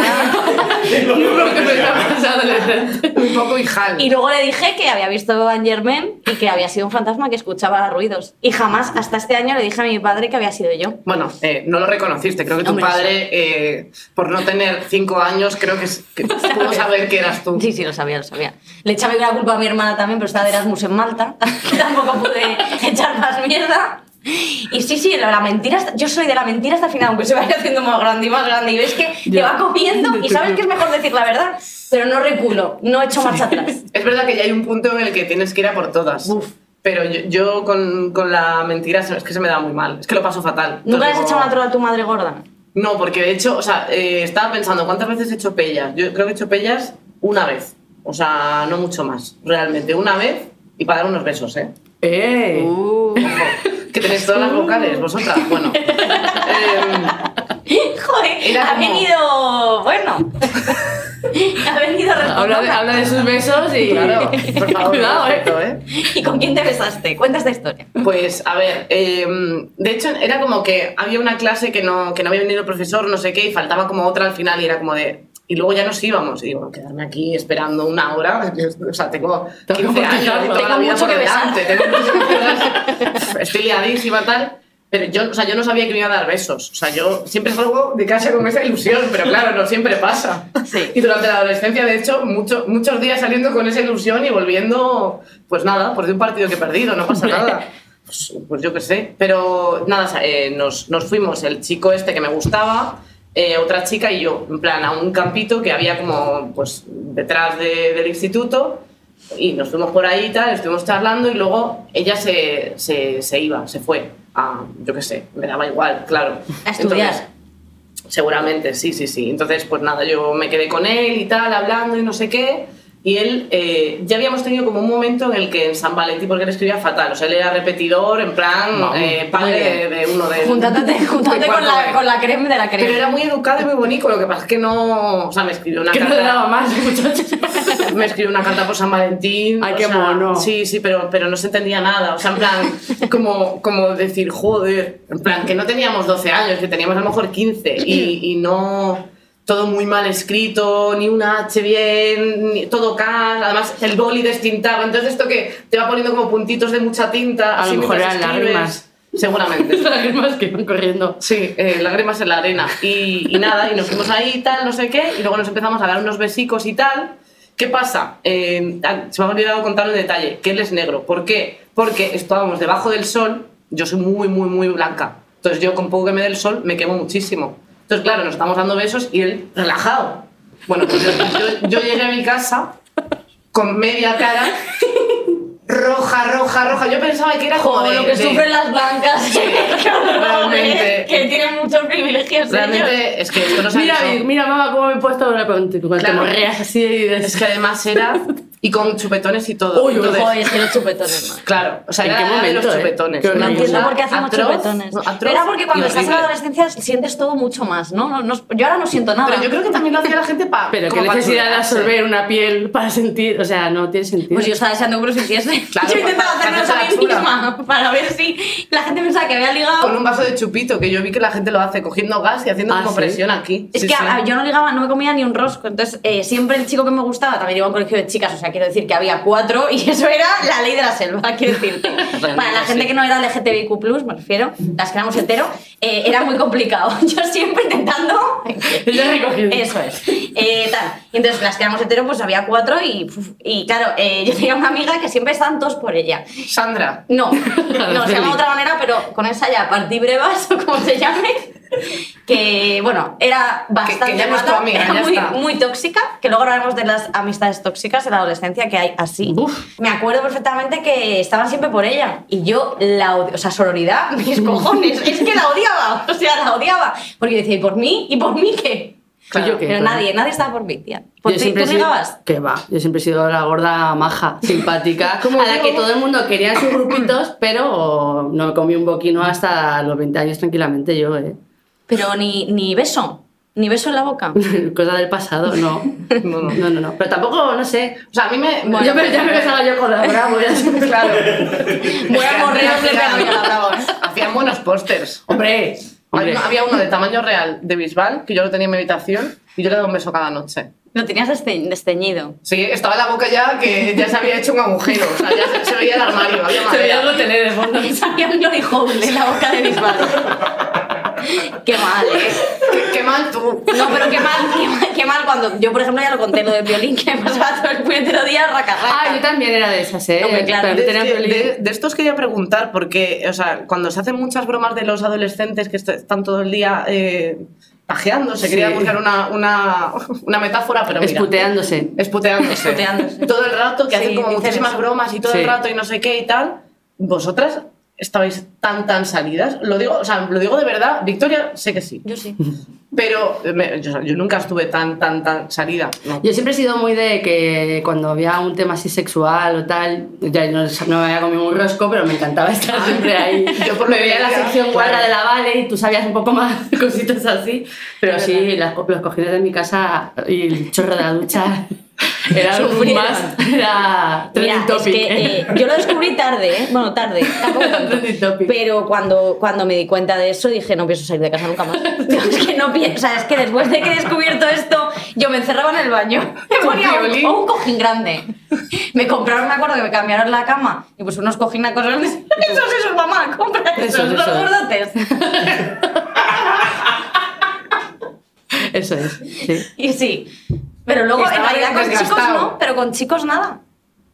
Un poco hijal. Y luego le dije que había visto Van Germain y que había sido un fantasma que escuchaba ruidos. Y jamás, hasta este año, le dije a mi padre que había sido yo. Bueno, eh, no lo reconociste. Creo que tu Hombre, padre, eh, por no tener cinco años, creo que, que pudo saber que eras tú. Sí, sí, lo sabía, lo sabía. Le echaba la culpa a mi hermana también, pero estaba de Erasmus en Malta, que tampoco pude echar más mierda. Y sí, sí, la, mentira, hasta- yo soy de la mentira hasta el final, aunque se vaya haciendo más grande y más grande. Y ves que te Ya. va comiendo y sabes que es mejor decir la verdad, pero no reculo, no echo marcha atrás. Es verdad que ya hay un punto en el que tienes que ir a por todas. Uf. Pero yo, yo con, con la mentira es que se me da muy mal. Es que lo paso fatal. ¿Nunca le has echado una trola a tu madre gorda? No, porque de hecho, o sea, eh, estaba pensando, ¿cuántas veces he hecho pellas? Yo creo que he hecho pellas una vez. O sea, no mucho más, realmente. Una vez y para dar unos besos, ¿eh? ¡Eh! Ojo, que tenéis todas las vocales, vosotras. Bueno. Em, Joder, ha como- venido. Bueno. ha venido Habla de, habla de sus besos y. claro, por favor, Cuidado, ¿eh? perfecto, ¿eh? ¿Y con quién te besaste? Cuenta esta historia. Pues a ver, eh, de hecho era como que había una clase que no, que no había venido el profesor, no sé qué, y faltaba como otra al final y era como de... Y luego ya nos íbamos. Y digo, quedarme aquí esperando una hora. O sea, tengo Tengo 15 años y toda la vida por delante. Estoy liadísima, tal. Pero yo, o sea, yo no sabía que me iba a dar besos. O sea, yo siempre salgo de casa con esa ilusión, pero claro, no siempre pasa. Sí. Y durante la adolescencia, de hecho, mucho- muchos días saliendo con esa ilusión y volviendo, pues nada, por de un partido que he perdido, no pasa nada. Pues, pues yo qué sé. Pero nada, eh, nos, nos fuimos, el chico este que me gustaba, eh, otra chica y yo, en plan, a un campito que había como, pues, detrás de- del instituto. Y nos fuimos por ahí y tal, estuvimos charlando y luego ella se, se, se iba, se fue a, yo qué sé, me daba igual, claro. A estudiar. Entonces, seguramente, sí, sí, sí. Entonces, pues nada, yo me quedé con él y tal, hablando y no sé qué. Y él, eh, ya habíamos tenido como un momento en el que en San Valentín, porque él escribía fatal, o sea, él era repetidor, en plan, eh, padre de, de uno de... Júntate, de júntate con, la, con la creme de la creme. Pero era muy educado y muy bonito, lo que pasa es que no... O sea, me escribió una Que no carta... le daba más, muchachos. me escribió una carta por San Valentín. Ay, qué sea, mono. Sí, sí, pero, pero no se entendía nada. O sea, en plan, como, como decir, joder, en plan, que no teníamos 12 años, que teníamos a lo mejor 15 y, y no todo muy mal escrito, ni una H bien, ni todo cal, además el boli destintado, entonces esto que te va poniendo como puntitos de mucha tinta, A lo mejor eran lágrimas. Seguramente. lágrimas que iban corriendo. Sí, eh, lágrimas en la arena. Y, y nada, y nos fuimos ahí y tal, no sé qué, y luego nos empezamos a dar unos besicos y tal. ¿Qué pasa? Eh, ah, se me ha olvidado contar un detalle, que él es negro. ¿Por qué? Porque estábamos debajo del sol, yo soy muy, muy, muy blanca. Entonces yo con poco que me dé el sol me quemo muchísimo. Entonces, claro, nos estamos dando besos y él relajado. Bueno, pues yo, yo- llegué a mi casa con media cara roja, roja, roja. Yo pensaba que era como de- lo que de- sufren las blancas. Realmente. que tienen muchos privilegios. ellos. Realmente es que esto no se Mira, mira, mamá, cómo me he puesto ahora con, con Claro. te morreas así de... Es que además era. Y con chupetones y todo. Uy, Entonces, Joder, es que los chupetones, man. Claro, o sea, ¿En qué momento, los eh? chupetones. Una No entiendo por qué hacemos atroz, chupetones. no, atroz Era porque cuando estás en la adolescencia sientes todo mucho más, ¿no? No- no- yo ahora no siento nada. Pero yo creo que también lo hacía la gente para. Pero qué necesidad de absorber una piel para sentir... O sea, no tiene sentido. Pues yo estaba deseando que lo sintiese. Claro, yo intentaba para- para hacerme a mí misma para ver si la gente pensaba que había ligado. Con un vaso de chupito, que yo vi que la gente lo hace cogiendo gas y haciendo Ah, como ¿sí? presión aquí. Es Sí, que sí. a- yo no ligaba, no me comía ni un rosco. Entonces, eh, siempre el chico que me gustaba también iba a un colegio de chicas. O sea, quiero decir que había cuatro y eso era la ley de la selva, quiero decir. Para la gente sí. que no era LGTBIQ, me refiero, las que éramos hetero, eh, era muy complicado. Yo siempre intentando. Eso es. Eh, tal. Y entonces, las que éramos hetero, pues había cuatro y, y claro, eh, yo tenía una amiga que siempre estaban todos por ella. Sandra. No, no, se llama de otra manera, pero con esa ya partí brevas o como se llame. Que bueno, era bastante que ya no es tu mala, amiga, era ya muy, está. muy tóxica. Que luego hablaremos de las amistades tóxicas en la adolescencia que hay así. Uf. Me acuerdo perfectamente que estaban siempre por ella. Y yo la odiaba. O sea, sororidad, mis cojones. es que la odiaba. O sea, la odiaba. Porque yo decía, ¿y por mí? ¿Y por mí qué? Claro, yo qué, Pero claro. nadie, nadie estaba por mí, tía. ¿Por Yo ti? siempre ¿Tú ligabas? Que va, yo siempre he sido la gorda maja, simpática, a la que todo el mundo quería en sus grupitos, pero no comí un boquino hasta los 20 años tranquilamente yo, ¿eh? Pero ni, ni beso. Ni beso en la boca. Cosa del pasado, no. No, no. No, no, no. Pero tampoco, no sé. O sea, a mí me. yo me, ya me besaba yo con la bravo, ya claro. Voy a morreos de Hacían- pegado la bravo, ¿eh? Hacían buenos pósters. Hombre, hombre. Había- uno de tamaño real de Bisbal, que yo lo tenía en mi habitación, y yo le daba un beso cada noche. Lo tenías deste- desteñido. Sí, estaba la boca ya que ya se había hecho un agujero, o sea, ya se, se veía el armario, había Se veía algo tele de fondo. Sabía un glory hole en la boca de Bisbal. qué mal, ¿eh? Qué, qué mal tú. No, pero qué mal, qué mal, qué mal cuando... Yo, por ejemplo, ya lo conté, lo del violín, que me pasaba todo el puñetero día raca, raca. Ah, yo también era de esas, ¿eh? Hombre, claro. Pero De, de- violín. de- de estos quería preguntar, porque, o sea, cuando se hacen muchas bromas de los adolescentes que est- están todo el día eh, pajeándose, Sí. quería buscar una, una, una metáfora, pero mira. Esputeándose. Esputeándose. Esputeándose. Todo el rato, que Sí, hacen como muchísimas eso. bromas y todo Sí. el rato y no sé qué y tal. ¿Vosotras estabais tan, tan salidas? Lo digo, o sea, lo digo de verdad. Victoria, sé que sí. Yo sí. Pero me- yo, yo nunca estuve tan, tan, tan salida. No. Yo siempre he sido muy de que cuando había un tema así sexual o tal, ya no, no me había comido un rosco, pero me encantaba estar siempre ahí. Yo por me veía la sección claro. guarda de la Vale y tú sabías un poco más cositas así. Pero sí, las, los cojines de mi casa y el chorro de la ducha era un Sufrieron. más, era Mira, trending es topic. que eh, yo lo descubrí tarde, ¿eh? Bueno, tarde, tampoco tanto. Topic. Pero cuando, cuando me di cuenta de eso dije, no pienso salir de casa nunca más. es que no pienso, es que después de que he descubierto esto, yo me encerraba en el baño. Me ponía un, o un cojín grande. Me compraron, me acuerdo que me cambiaron la cama y pues unos cojines grandes. Esos, esos, mamá, compra esos, Esos, los esos. gordotes. Eso es, sí. Y sí. Pero luego, en realidad, con chicos no, pero con chicos nada.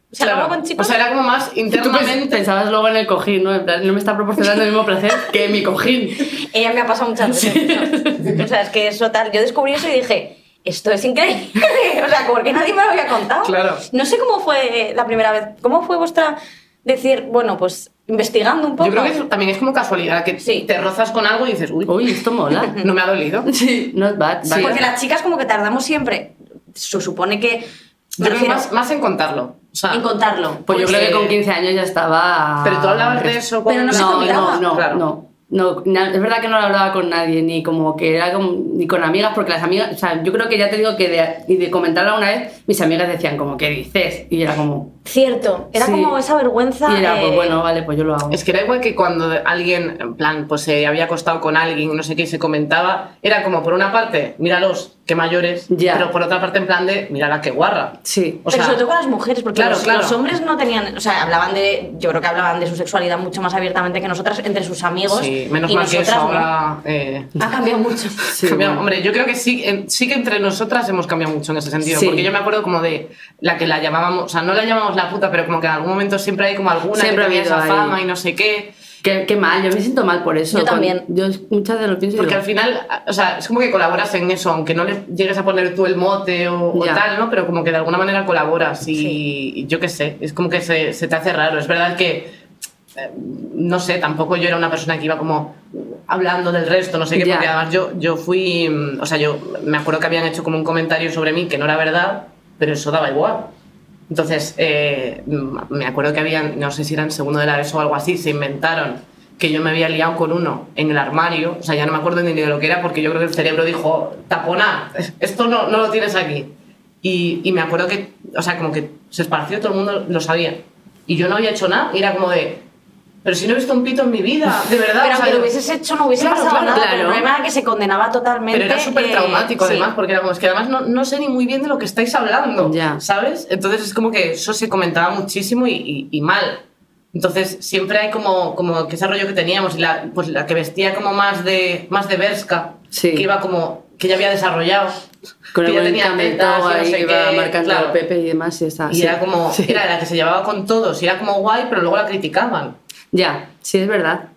O sea, Claro. luego con chicos. O sea, era como más Tú internamente. pensabas luego en el cojín, ¿no? En plan, no me está proporcionando el mismo placer que mi cojín. Ella me ha pasado muchas veces. eso. O sea, es que eso tal. Yo descubrí eso y dije, esto es increíble. o sea, ¿por qué nadie me lo había contado? Claro. No sé cómo fue la primera vez. ¿Cómo fue vuestra decir, bueno, pues investigando un poco? Yo creo que eso también es como casualidad, que Sí. te rozas con algo y dices, uy, Uy, esto mola. no me ha dolido. Sí, not bad. Sí. Porque las chicas como que tardamos siempre, se supone que... Yo creo más, más en contarlo. O sea, en contarlo. Pues yo creo que con 15 años ya estaba... Pero tú hablabas de eso con... Pero no se no, contaba. no, no, Claro. no. No, na- es verdad que no lo hablaba con nadie, ni como que era con, ni con amigas, porque las amigas, o sea, yo creo que ya te digo que de, y de comentarla una vez, mis amigas decían como, ¿qué dices? Y era como, Cierto, era Sí. como esa vergüenza. y era, eh, pues bueno, vale, pues yo lo hago. Es que era igual que cuando alguien, en plan, pues se había acostado con alguien, no sé qué, y se comentaba, era como por una parte, míralos, qué mayores, Ya. pero por otra parte en plan de, mírala, qué guarra. Sí. O pero sea, sobre todo con las mujeres, porque claro, los, claro. los hombres no tenían, o sea, hablaban de, yo creo que hablaban de su sexualidad mucho más abiertamente que nosotras entre sus amigos. Sí, menos y mal que eso ahora... eh, Ha cambiado mucho. Sí, cambiado. bueno. Hombre, yo creo que sí, en- sí que entre nosotras hemos cambiado mucho en ese sentido. Sí. Porque yo me acuerdo como de la que la llamábamos, o sea, no la llamamos la puta, pero como que en algún momento siempre hay como alguna Siempre que tenía esa ahí. fama y no sé qué. Qué, qué mal, yo me siento mal por eso. Yo también. Yo muchas veces lo pienso Porque digo, al final, o sea, es como que colaboras en eso, aunque no le llegues a poner tú el mote o, o tal, ¿no? Pero como que de alguna manera colaboras y, Sí. y yo qué sé, es como que se, se te hace raro. Es verdad que, eh, no sé, tampoco yo era una persona que iba como hablando del resto, no sé qué, Ya. porque además yo, yo fui, mm, o sea, yo me acuerdo que habían hecho como un comentario sobre mí que no era verdad, pero eso daba igual. Entonces, eh, me acuerdo que habían, no sé si eran segundo de la ESO o algo así, se inventaron que yo me había liado con uno en el armario, o sea, ya no me acuerdo ni de lo que era, porque yo creo que el cerebro dijo, tapona, esto no, no lo tienes aquí. Y, y me acuerdo que, o sea, como que se esparció, todo el mundo lo sabía. Y yo no había hecho nada, y era como de, pero si no he visto un pito en mi vida, de verdad. Pero o sea, aunque lo hubieses hecho no hubiese Claro, pasado claro, nada. claro. pero El problema era que se condenaba totalmente. pero era súper eh, traumático sí. además, porque era como, es que además no, no sé ni muy bien de lo que estáis hablando, Ya. ¿sabes? Entonces es como que eso se comentaba muchísimo y, y- y mal. Entonces siempre hay como, como que ese rollo que teníamos y la, pues la que vestía como más de, más de Berska, Sí. que iba como, que ya había desarrollado. con que el ya buen tenía y toe no ahí sé que iba marcando claro. al Pepe y demás y está. Y sí. era como, Sí. era la que se llevaba con todos y era como guay, pero luego la criticaban. Ya, sí, es verdad.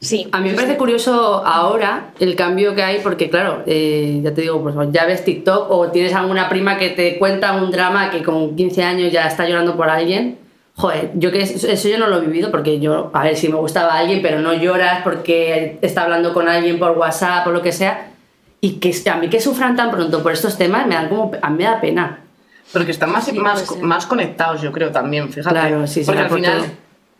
Sí. A mí me parece curioso ahora el cambio que hay, porque claro, eh, ya te digo, pues ya ves TikTok o tienes alguna prima que te cuenta un drama que con 15 años ya está llorando por alguien. Joder, yo que eso eso yo no lo he vivido porque yo, a ver, si me gustaba alguien, pero no lloras porque está hablando con alguien por WhatsApp o lo que sea. Y que a mí que sufran tan pronto por estos temas me da como, a mí me da pena. Porque están más, Sí, más, más conectados, yo creo, también, fíjate. Claro, sí, Porque al final, todo.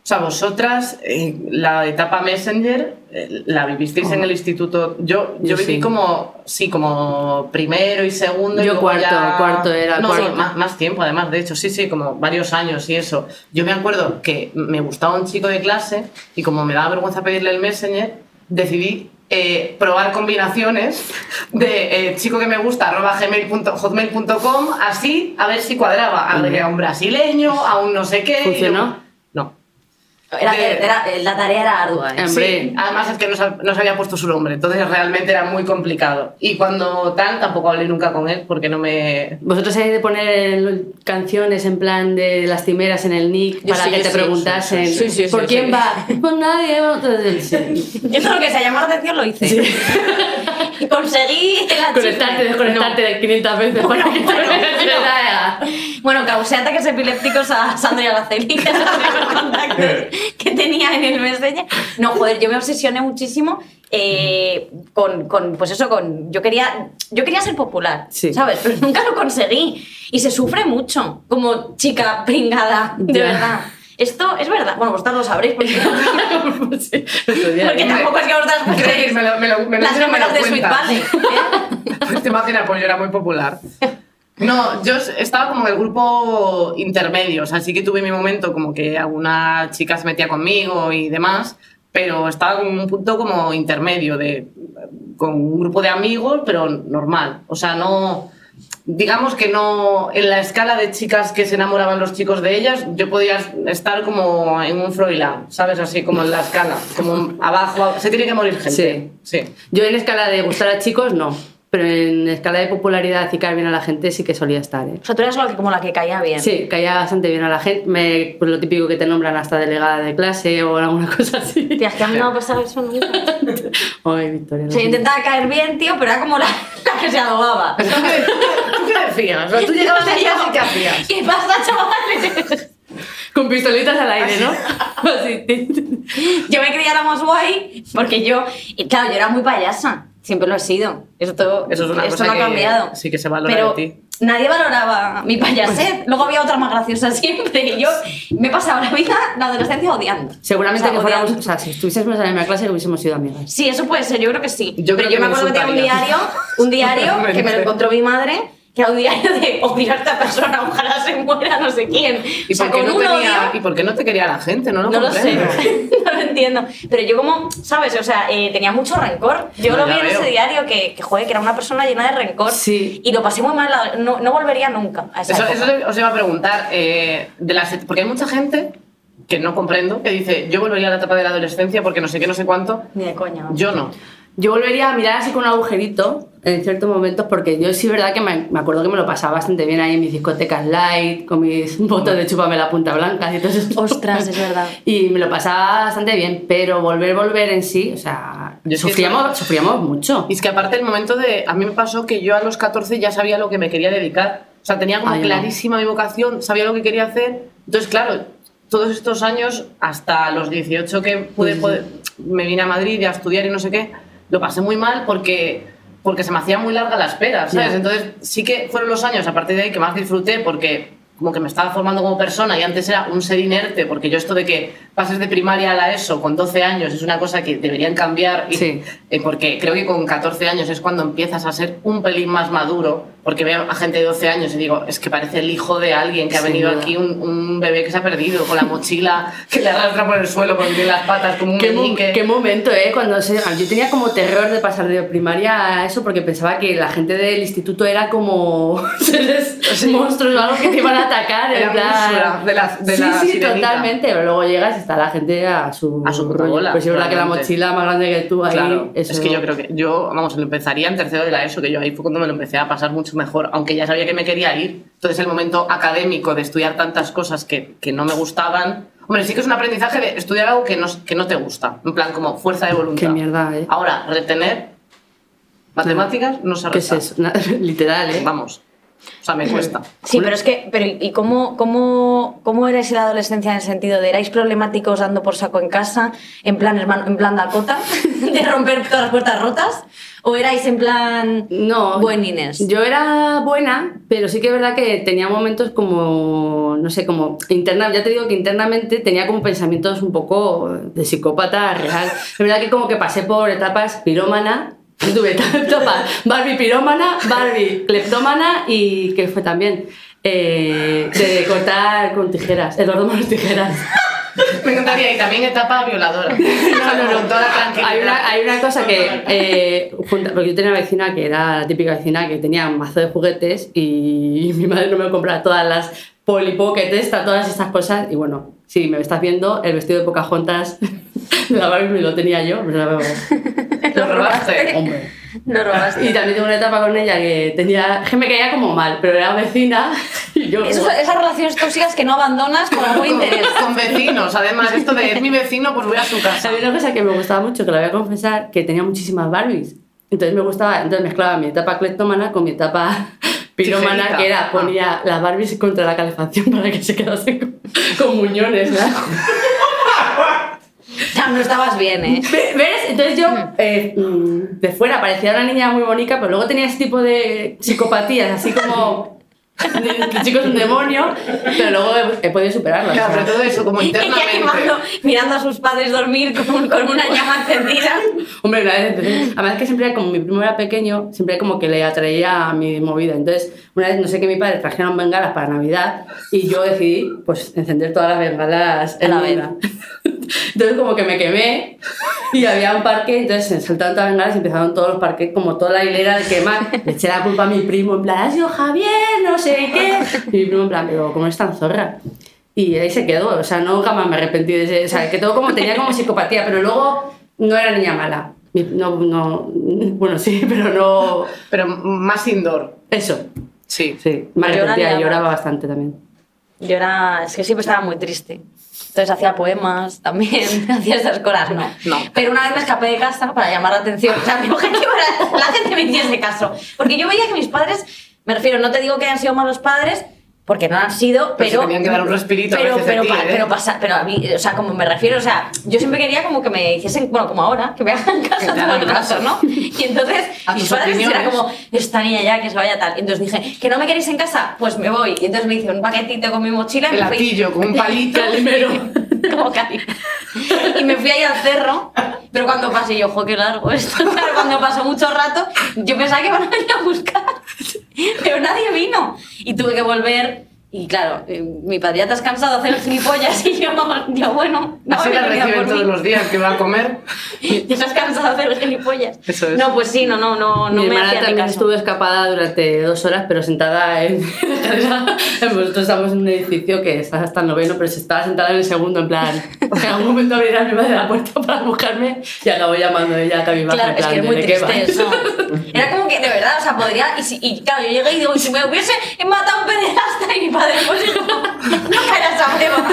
O sea, vosotras, eh, la etapa Messenger, eh, la vivisteis en el instituto. Yo, yo, Yo viví sí. como, sí, como primero y segundo. y Yo luego cuarto, ya- cuarto era, No, sí, más, más tiempo, además, de hecho, sí, sí, como varios años y eso. Yo me acuerdo que me gustaba un chico de clase y como me daba vergüenza pedirle el Messenger, decidí eh, probar combinaciones de eh, chico que me gusta arroba gmail punto- hotmail.com así a ver si cuadraba agregué a un brasileño a un no sé qué y ¿Funcionó? Era, de- era- la tarea era ardua. ¿eh? Hombre. Sí, además es que no se, no se había puesto su nombre, entonces realmente era muy complicado. Y cuando tal, tampoco hablé nunca con él porque no me... ¿Vosotros habéis de poner canciones en plan de lastimeras en el nick Yo para sí, que te sí, preguntasen sí, sí, sí, sí, ¿por sí, quién sí. va? Pues nadie. Yo todo lo que se llamó la atención lo hice. y conseguí la Conectarte, desconectarte 500 veces Bueno, para que te bueno, bueno. Bueno, causé ataques epilépticos a Sandra y a los contactos que tenía en el Messenger. No, joder, yo me obsesioné muchísimo eh, con, con, pues eso, con... Yo quería, yo quería ser popular, Sí. ¿sabes? Pero nunca lo conseguí. Y se sufre mucho como chica pringada, de Ya. verdad. Esto es verdad. Bueno, vosotros lo sabréis porque, Sí, porque tampoco es que vosotras Creéis, me lo, me lo, me lo las me lo de Sweet. Valley. ¿eh? Pues te imaginas, pues yo era muy popular. No, yo estaba como en el grupo intermedio, o sea, sí que tuve mi momento como que alguna chica se metía conmigo y demás, pero estaba en un punto como intermedio, de, con un grupo de amigos, pero normal. O sea, no... Digamos que no, en la escala de chicas que se enamoraban los chicos de ellas, yo podía estar como en un Froilán, ¿sabes? Así como en la escala, como abajo, se tiene que morir gente. Sí. Yo en escala de gustar a chicos, no. Pero en escala de popularidad y caer bien a la gente sí que solía estar, ¿eh? O sea, tú eras que- como la que caía bien. Sí, caía bastante bien a la gente. Me, pues lo típico que te nombran hasta delegada de clase o alguna cosa así. Tía, es que a mí no me ha pasado eso nunca. Ay, Victoria. O sea, yo intentaba caer bien, tío, pero era como la, la que se adobaba. ¿Tú qué, decías? O tú llegabas allí y ¿qué hacías? ¿Qué pasa, chavales? Con pistolitas al aire, ¿no? Así. Yo me creía la más guay porque yo, y claro, yo era muy payasa. Siempre lo he sido. Esto, Eso es una esto cosa no ha que cambiado. sí que se valora Pero de ti. nadie valoraba mi payasez. Luego había otra más graciosa siempre. Que yo me he pasado la vida, la adolescencia, odiando. Seguramente O sea, que fuéramos, odiando. o sea, si estuviésemos en la misma clase hubiésemos sido amigas. Sí, eso puede ser, yo creo que sí. Yo Pero creo yo que me acuerdo que tenía un diario, un diario que me lo encontró mi madre, que era un diario de odiar a esta persona, ojalá se muera no sé quién. ¿Y, o sea, por qué con no tenía, odio- ¿Y por qué no te quería la gente? No lo No lo sé, comprendo. no lo entiendo. Pero yo como, ¿sabes? O sea, eh, tenía mucho rencor. Yo No, lo vi en veo. ese diario que, que, joder, que era una persona llena de rencor. Sí. Y lo pasé muy mal. No, no volvería nunca a esa Eso, época. eso os iba a preguntar, eh, de las, porque hay mucha gente que no comprendo, que dice, yo volvería a la etapa de la adolescencia porque no sé qué, no sé cuánto. Ni de coña. Yo no. Yo volvería a mirar así con un agujerito en ciertos momentos porque yo sí verdad que me, me acuerdo que me lo pasaba bastante bien ahí en mis discotecas light, con mis botas de chúpame la punta blanca y todo eso. Ostras, es verdad. Y me lo pasaba bastante bien, pero volver, volver en sí, o sea, Yo es que sufríamos, sufríamos mucho. Y es que aparte el momento de... A mí me pasó que yo a los 14 ya sabía lo que me quería dedicar. O sea, tenía como Ah, yo no. clarísima mi vocación, sabía lo que quería hacer. Entonces, claro, todos estos años, hasta los 18 que pude, Sí, sí. poder- me vine a Madrid a estudiar y no sé qué, lo pasé muy mal porque, porque se me hacía muy larga la espera, ¿sabes? Entonces, sí que fueron los años a partir de ahí que más disfruté porque como que me estaba formando como persona y antes era un ser inerte, porque yo esto de que pases de primaria a la ESO con 12 años es una cosa que deberían cambiar, y- Sí. eh, porque creo que con 14 años es cuando empiezas a ser un pelín más maduro, porque veo a gente de 12 años y digo, es que parece el hijo de alguien que ha Sin venido duda. aquí, un, un bebé que se ha perdido, con la mochila que le arrastra por el suelo tiene las patas como un ¿Qué, mo- qué momento, ¿eh? Cuando se, yo tenía como terror de pasar de primaria a eso porque pensaba que la gente del instituto era como seres monstruos o algo que te iban a atacar. en Era plan- Úrsula, de la- de sí, la sí, sirenita. totalmente. Pero luego llegas y está la gente a su, A su bola, Pues es verdad que la mochila más grande que tú ahí. Claro, eso- es que yo creo que yo, vamos, lo empezaría en tercero de la ESO, que yo ahí fue cuando me lo empecé a pasar mucho mejor, aunque ya sabía que me quería ir. Entonces el momento académico de estudiar tantas cosas que, que no me gustaban, hombre, sí que es un aprendizaje de estudiar algo que no, que no te gusta, en plan como fuerza de voluntad. Qué mierda, ¿eh? Ahora, retener matemáticas no se ¿Qué es eso? Literal, ¿eh? Vamos, o sea, me cuesta. Sí, pero es que, pero ¿y cómo, cómo, cómo erais en la adolescencia en el sentido de erais problemáticos dando por saco en casa, en plan hermano, en plan Dakota, de romper todas las puertas rotas? ¿O erais en plan No, buenines? Yo era buena, pero sí que es verdad que tenía momentos como, no sé, como interna, ya te digo que internamente tenía como pensamientos un poco de psicópata real. Es verdad que como que pasé por etapas pirómana, tuve etapas Barbie pirómana, Barbie cleptómana y que fue también eh, de cortar con tijeras, el gordo con tijeras. Me encantaría, y también etapa violadora. No, no, no. Toda. Hay una, hay una cosa que, eh, junta- porque yo tenía una vecina que era la típica vecina que tenía un mazo de juguetes y mi madre no me compraba todas las Polly Pocket, esta, todas estas cosas. Y bueno, si me estás viendo, el vestido de Pocahontas de la Barbie me lo tenía yo. pero no- Lo robaste. Hombre. Lo robaste. Y también tengo una etapa con ella que tenía, que me caía como mal, pero era vecina y yo... Eso- esas relaciones tóxicas que no abandonas por algún interés. Con vecinos, además, esto de es mi vecino, pues voy a su casa. Había una cosa que me gustaba mucho, que la voy a confesar, que tenía muchísimas Barbies. Entonces me gustaba, entonces mezclaba mi etapa cleptómana con mi etapa pirómana, Tijerita. que era, ponía las Barbies contra la calefacción para que se quedasen con, con muñones, ¿verdad? Ya no estabas bien, ¿eh? Ve- ¿Ves? Entonces yo, eh, mm, de fuera, parecía una niña muy bonita, pero luego tenía ese tipo de psicopatías, así como... El chico es un demonio, pero luego he, he podido superarlas. Claro, pero todo eso como Ella internamente. quemando, mirando a sus padres dormir con, con una llama encendida. Hombre, una vez empecé- además que siempre, como mi primo era pequeño, siempre como que le atraía a mi movida. Entonces, una vez, no sé qué, mi padre trajeron bengalas para Navidad y yo decidí, pues, encender todas las bengalas en la vela. Entonces, como que me quemé y había un parque, entonces se saltaron todas las bengalas y empezaron todos los parques, como toda la hilera de quemar. Le eché la culpa a mi primo, en plan, ha sido Javier, no sé qué. Y mi primo, en plan, pero ¿cómo es tan zorra? Y ahí se quedó, o sea, no jamás me arrepentí de ese, o sea, que todo como tenía como psicopatía, pero luego no era niña mala. No, no, bueno, sí, pero no, Pero más indoor. eso, Sí. sí, me arrepentía lloraba bastante también. Yo era, es que siempre estaba muy triste. Entonces hacía poemas también, hacía esas cosas, no. No. Pero una vez me escapé de casa para llamar la atención. O sea, mi objetivo era que la gente me hiciese caso. Porque yo veía que mis padres, me refiero, no te digo que hayan sido malos padres, porque no han sido, Pero pero. que dar un respirito a Pero, de pero, ti, pa- ¿eh? pero pasa, pero a mí, o sea, como me refiero, o sea, yo siempre quería como que me hiciesen, bueno, como ahora, que me hagan caso todo el caso. ¿no? Y entonces, A mis padres era como, esta niña ya, que se vaya tal. Y entonces dije, ¿que no me queréis en casa? Pues me voy. Y entonces me hice un paquetito con mi mochila y El me fui. latillo con un palito. como Y me fui ahí al cerro, pero cuando pasé yo, ojo, qué largo esto. Claro, cuando pasó mucho rato, yo pensaba que iban a venir a buscar, pero nadie vino. Y tuve que volver. Y claro, eh, mi padre, ya te has cansado de hacer el gilipollas. Y yo, yo bueno, no Así la reciben por mí. todos los días que va a comer. Ya te has cansado de hacer el gilipollas. Eso es. No, pues sí, no, no, no, no Mi me hermana hacía también caso. estuvo escapada durante dos horas, pero sentada en. Nosotros estamos en un edificio que está hasta el noveno, pero se estaba sentada en el segundo, en plan. En algún momento abrirá mi madre la puerta para buscarme y acabó llamando ella a cabizbaja. Claro, en es plan, que es muy ¿de qué triste eso. Era como que, de verdad, o sea, podría... Y, si- y claro, yo llegué y digo, y si me hubiese matado un pederasta y mi padre, pues hijo, no caerás a prueba.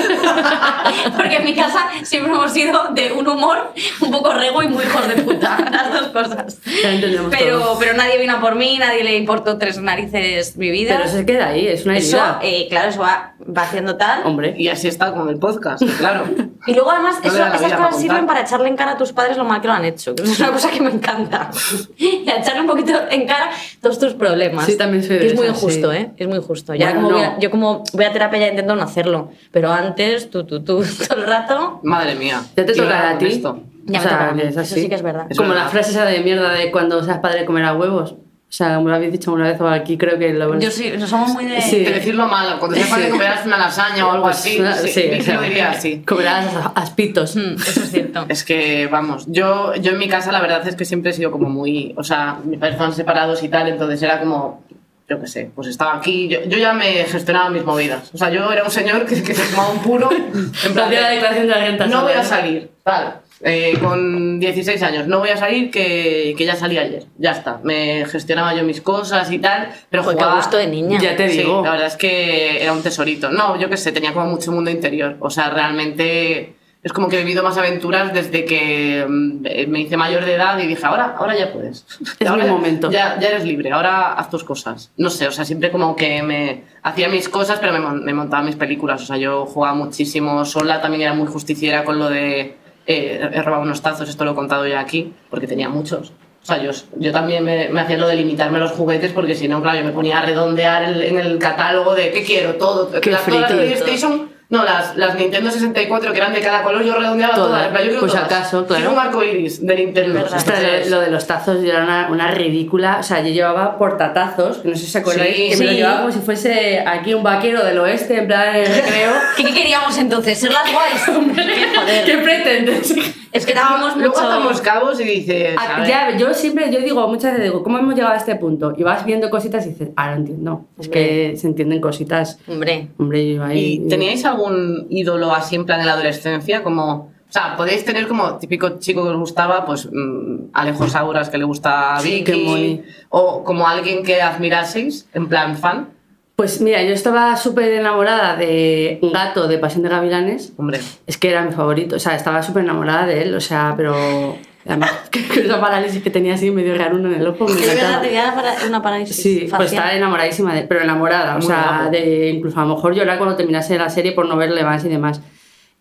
Porque en mi casa siempre hemos sido de un humor un poco rego y muy hijos de puta, las dos cosas. Ya entendemos Pero, pero nadie vino por mí, nadie le importó tres narices mi vida. Pero se queda ahí, es una Eso, herida. eh, claro, eso va, va haciendo tal. Hombre. Y así está con el podcast, claro. Y luego además No eso- la esas cosas para sirven para echarle en cara a tus padres lo mal que lo han hecho. que Es una cosa que me encanta. Y echarle un poquito en cara todos tus problemas. Sí, también soy de Que es muy injusto, sí. ¿eh? Es muy injusto. Ya Bueno, como no. a- yo como voy a terapia ya intento no hacerlo. Pero antes, tú, tú, tú, todo el rato... Madre mía. Ya te tocará a ti. esto. Ya O me sea, toca Eso sí que es verdad. Es Como verdad. la frase esa de mierda de cuando seas padre comerá huevos. O sea, como lo habéis dicho una vez o aquí creo que lo Yo sí, somos muy de... Sí. De decirlo mal, cuando sepas que comerás una lasaña o algo así, sí, sí, sea, lo diría así. Comerás aspitos. Mm, Eso es cierto. Es que, vamos, yo, yo en mi casa la verdad es que siempre he sido como muy, o sea, mis padres estaban separados y tal, entonces era como, yo qué sé, pues estaba aquí, yo, yo ya me gestionaba mis movidas. O sea, yo era un señor que, que se fumaba un puro, en plan, la de, declaración de la renta. no voy a salir, tal. eh, con 16 años, no voy a salir que, que ya salí ayer, ya está. Me gestionaba yo mis cosas y tal, pero Joder, qué jugaba... gusto de niña. Ya te Sí, digo. la verdad es que era un tesorito. No, yo qué sé, tenía como mucho mundo interior. O sea, realmente es como que he vivido más aventuras desde que mm, me hice mayor de edad y dije, ahora, ahora ya puedes. Es ahora mi momento. Ya, ya eres libre, ahora haz tus cosas. No sé, o sea, siempre como que me hacía mis cosas, pero me, me montaba mis películas. O sea, yo jugaba muchísimo sola, también era muy justiciera con lo de... eh, he robado unos tazos, esto lo he contado ya aquí, porque tenía muchos. O sea, yo, yo también me, me hacía lo de limitarme los juguetes porque si no, claro, yo me ponía a redondear el- en el catálogo de qué quiero, todo. Qué las, todas las friki. PlayStation, no, las, las Nintendo 64 que eran de cada color, yo redondeaba Todas. todas. yo Pues todas. acaso, claro. Quiero un arco iris de Nintendo. Entonces, lo, de los tazos era una, una ridícula. O sea, yo llevaba portatazos, que no sé si os acordáis, Sí, que me lo sí. llevaba como si fuese aquí un vaquero del oeste, en plan en el recreo. ¿Qué, qué queríamos entonces? ¿Ser las guays? ¿Qué pretendes? Es que dábamos Luego mucho... atamos cabos y dices. Ah, a ya, yo siempre, yo digo, muchas veces digo, ¿cómo hemos llegado a este punto? Y vas viendo cositas y dices, ah, lo entiendo. Es que se entienden cositas. Hombre, Hombre, yo ahí... ¿Y teníais algún ídolo así en plan en la adolescencia? Como, o sea, podéis tener como típico chico que os gustaba, pues mm, Alejo Sauras que le gusta a Sí, Vicky, moni. o como alguien que admiraseis, en plan fan. Pues mira, yo estaba súper enamorada de un gato de Pasión de Gavilanes. Hombre, Es que era mi favorito, o sea, estaba súper enamorada de él, o sea, pero... Además, que esa parálisis que tenía así medio raro en el ojo, me verdad tenía para- una parálisis Sí, pues facial. estaba enamoradísima de él, pero enamorada, o sea, guapo. de, incluso a lo mejor llorar cuando terminase la serie por no verle más y demás.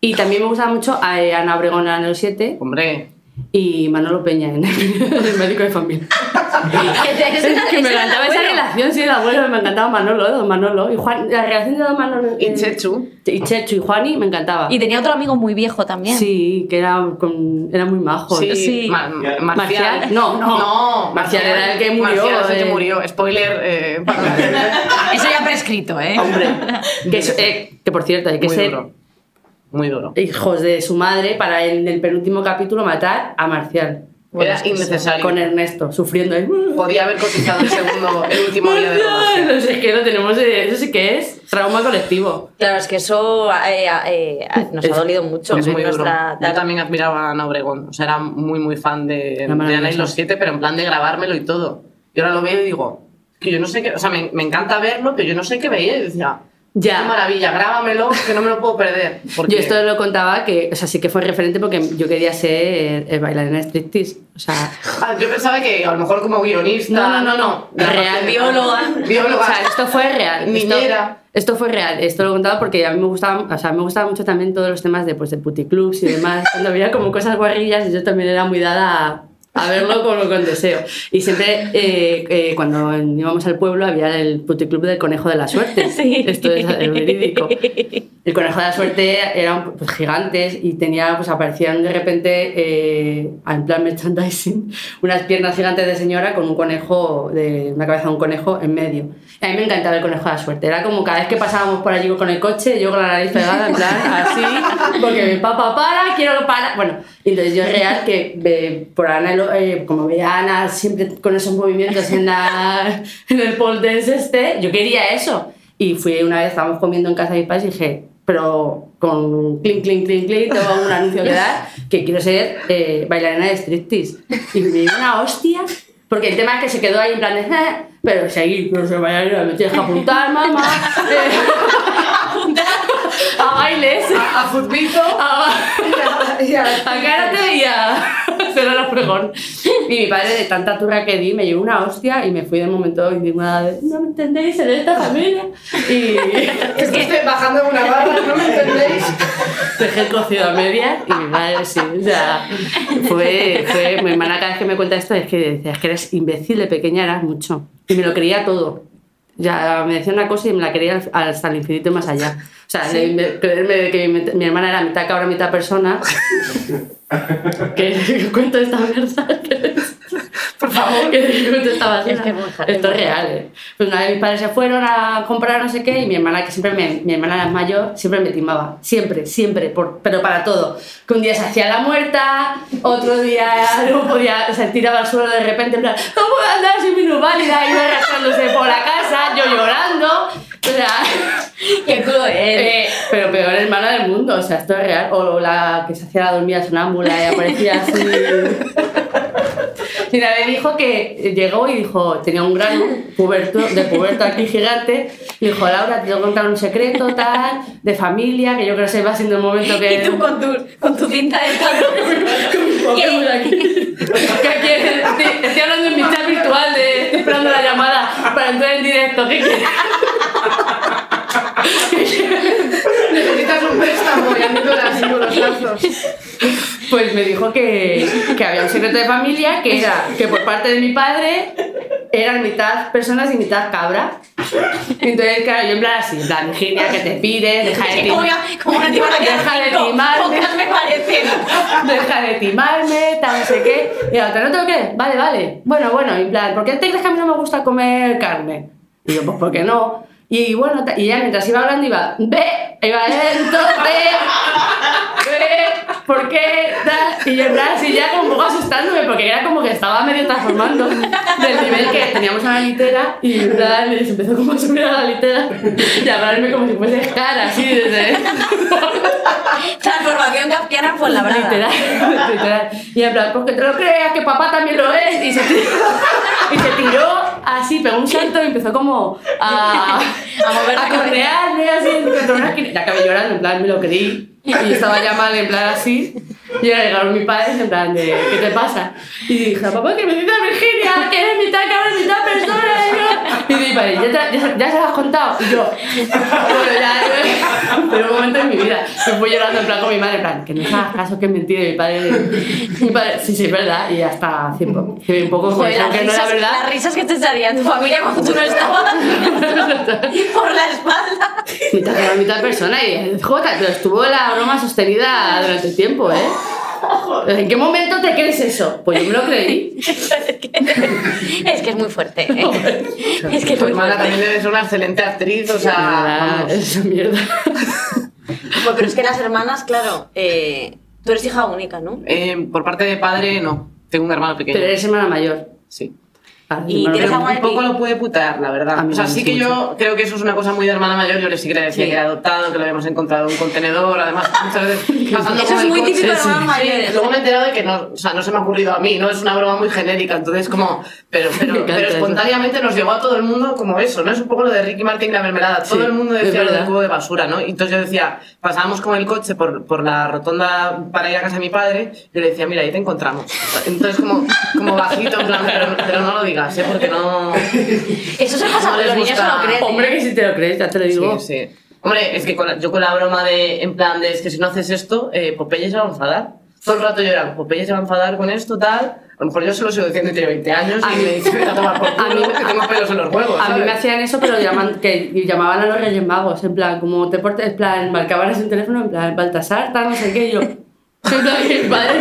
Y también me gustaba mucho a eh, Ana Obregón en el 7 hombre. Y Manolo Peña en el, médico de familia. Que ese era- que me encantaba esa relación, sí, el abuelo, me encantaba Manolo, don Manolo. Y Juan, la relación de don Manolo... Y eh, Chechu. Y Chechu y Juani me encantaba. Y tenía otro amigo muy viejo también. Sí, que era, con- era muy majo. Sí, Sí. Ma- Marcial. Marcial. No, no. No, Marcial era el que murió, Marcial es el que eh. murió. Spoiler. eh, para- Eso ya prescrito, ¿eh? Hombre, que, es- eh, que por cierto, hay que Muy ser duro. Muy duro. hijos de su madre para en el penúltimo capítulo matar a Marcial. Bueno, Era innecesario. Con Ernesto, sufriendo ahí. Podía haber cotizado el segundo, el último día de rodaje. No sé, es que lo tenemos, eh, eso sí que es trauma colectivo. Claro, es que eso eh, eh, eh, nos ha dolido mucho. Es muy duro. nuestra- Yo también admiraba a Ana Obregón. O sea, era muy, muy fan de, de Ana y los siete, pero en plan de grabármelo y todo. Y ahora lo veo y digo, que yo no sé qué. O sea, me, me encanta verlo, pero yo no sé qué veía. Y decía, Ya. Qué maravilla, grábamelo, que no me lo puedo perder. Porque... Yo esto lo contaba que, o sea, sí que fue referente porque yo quería ser eh, bailarina de striptease. O sea, Ah, yo pensaba que a lo mejor como guionista. No, no, no, no. Real. Bióloga. Bióloga. O sea, esto fue real. Niñera. Esto, esto fue real. Esto lo contaba porque a mí me gustaba, o sea, me gustaba mucho también todos los temas de, pues, de puticlubs y demás. Cuando había como cosas guarrillas, y yo también era muy dada a, a verlo con, con deseo. Y siempre, eh, eh, cuando íbamos al pueblo, había el puticlub del Conejo de la Suerte. Sí. Esto es verídico. El Conejo de la Suerte eran pues, gigantes y tenía, pues aparecían de repente, eh, en plan merchandising, unas piernas gigantes de señora con un conejo, de una cabeza de un conejo en medio. Y a mí me encantaba el Conejo de la Suerte. Era como cada vez que pasábamos por allí con el coche, yo con la nariz pegada, en plan así, porque mi papá para, quiero que para. Bueno, entonces yo real que eh, por Ana, eh, como veía Ana siempre con esos movimientos en, la, en el pole dance este, yo quería eso. Y fui una vez, estábamos comiendo en casa de mis padres y dije, pero con clink, clink, clink, clink, tengo un anuncio que dar, que quiero ser eh, bailarina de striptease. Y me dio una hostia, porque el tema es que se quedó ahí en plan de, "Eh, pero seguir, pero soy bailarina, me tienes que apuntar, mamá. a bailes. A futbito. A, a karate y a hacer el pregón. Y mi padre, de tanta turra que di, me llevó una hostia y me fui de momento indignada de, no me entendéis, en esta familia. Y Estuviste bajando de una barra, ¿no me entendéis? dejé el cocido a medias y mi madre sí, o sea, fue, fue, mi hermana cada vez que me cuenta esto es que decía, es que eres imbécil de pequeña, eras mucho. Y me lo creía todo. Ya me decía una cosa y me la al- hasta el infinito y más allá. O sea, de creerme que mi, mi hermana era mitad cabra, mitad persona. que cuento esta verdad. Favor, que cuento esta basura. Es que es muy Esto es es real, ¿eh? Pues una vez mis padres se fueron a comprar no sé qué y mi hermana, que siempre me, mi hermana era mayor, siempre me timaba. Siempre, siempre, por, pero para todo. Que un día se hacía la muerta, otro día no podía, se tiraba al suelo de repente, en plan, no puedo andar sin minusválida, iba arrastrándose por la casa, yo llorando. O sea, ¡Qué cruel! eh, pero peor hermana del mundo, o sea, esto es real. O la que se hacía la dormida sonámbula y aparecía así. Una vez dijo que llegó y dijo, tenía un grano puberto, de puberto aquí gigante, y dijo, Laura, te tengo que contar un secreto tal, de familia, que yo creo que se va siendo el momento que... Y tú con tu, con tu cinta de aquí. Que aquí estoy, estoy hablando en mi chat virtual de estoy esperando la llamada para entrar en directo. ¿Qué quieres? Necesitas un préstamo y así con los brazos. Pues me dijo que, que había un secreto de familia que era que por parte de mi padre eran mitad personas y mitad cabra. Entonces, claro, yo en plan así, en plan, Virginia, que te pide, deja de Como timar, ya- como una tía Deja de timarme. Me parecen. deja de timarme, tal, no sé qué. Y la otra, ¿no tengo que? Vale, vale. Bueno, bueno, en plan, ¿por qué te crees que a mí no me gusta comer carne? Y yo, pues, ¿por qué no? Y bueno, y ella mientras iba hablando iba, ve, iba lento, ve, ¿por qué? Y yo en plan así ya como un poco asustándome porque era como que estaba medio transformando del nivel que teníamos a la litera y en plan se empezó como a subir a la litera y a hablarme como si fuese cara, así desde... Transformación kafkiana por la brava. Literal, literal. Y en plan, porque te lo creas, que papá también lo es. Y se tiró, y se tiró así, pegó un salto y empezó como a, A mover a correarme así contra una esquina. Y acabé llorando, en plan, me lo creí. Y estaba ya mal, en plan así. Y ahora llegaron mis padres, en plan, de, ¿qué te pasa? Y dije, papá, que me dice Virginia, que eres mitad cabra, mitad persona. Y, yo, y mi padre, ¿ya, te- ya, ya se lo has contado? Y yo, bueno, ya, pero un momento en mi vida. Me fui llorando en plan con mi madre, en plan, que no hagas caso, que es mentira. Y mi padre, mi padre, sí, sí, es verdad. Y hasta hace un poco, Joder, las, que no era risas, verdad. las risas que te echaría tu familia cuando tú no estabas por la espalda. mitad cabra, mitad persona. Y jota, pero estuvo la broma sostenida durante el tiempo, ¿eh? ¿En qué momento te crees eso? Pues yo me lo creí. Es que es muy fuerte. ¿eh? Es que es Tu muy hermana fuerte. también ser una excelente actriz, o sea, vamos. esa mierda. Bueno, pero es que las hermanas, claro, eh, tú eres hija única, ¿no? Eh, por parte de padre, no. Tengo un hermano pequeño. Pero eres hermana mayor. Sí. Ah, y bueno, tienes algo un poco lo puede putear, la verdad. O sea, sí que yo creo que eso es una cosa muy de hermana mayor. Yo le sí que le decía Sí. que era adoptado, que lo habíamos encontrado en un contenedor, además muchas veces pasando Eso es muy coche. típico de Sí. hermanas mayores. Luego me he enterado de que no, o sea, no se me ha ocurrido a mí, ¿no? Es una broma muy genérica, entonces como... Pero, pero, pero espontáneamente nos llegó a todo el mundo como eso, ¿no? Es un poco lo de Ricky Martin y la mermelada. Todo Sí, el mundo decía lo del cubo de basura, ¿no? Y entonces yo decía, pasábamos con el coche por, por la rotonda para ir a casa de mi padre, y le decía, mira, ahí te encontramos. Entonces como, como bajito, en plan, pero, pero no lo digas, ¿eh? Porque no... Eso se pasa, No los niños se lo creen. Hombre, que si te lo crees, ya te lo digo. Sí, sí. Hombre, es que con la- yo con la broma de, en plan, de es que si no haces esto, eh, Popeye se va a enfadar. Todo el rato lloran, Popeye se va a enfadar con esto, tal. A lo mejor yo se lo sigo diciendo y tiene 20 años A y mí- me dice, "Vete a tomar por culo, mí- que tengo pelos en los huevos, A mí ¿sabes? me hacían eso, pero llaman, que llamaban a los Reyes Magos, en plan, como te portes, en plan, marcaban así un teléfono, en plan, Baltasar, tal, no sé qué, y yo. Padre,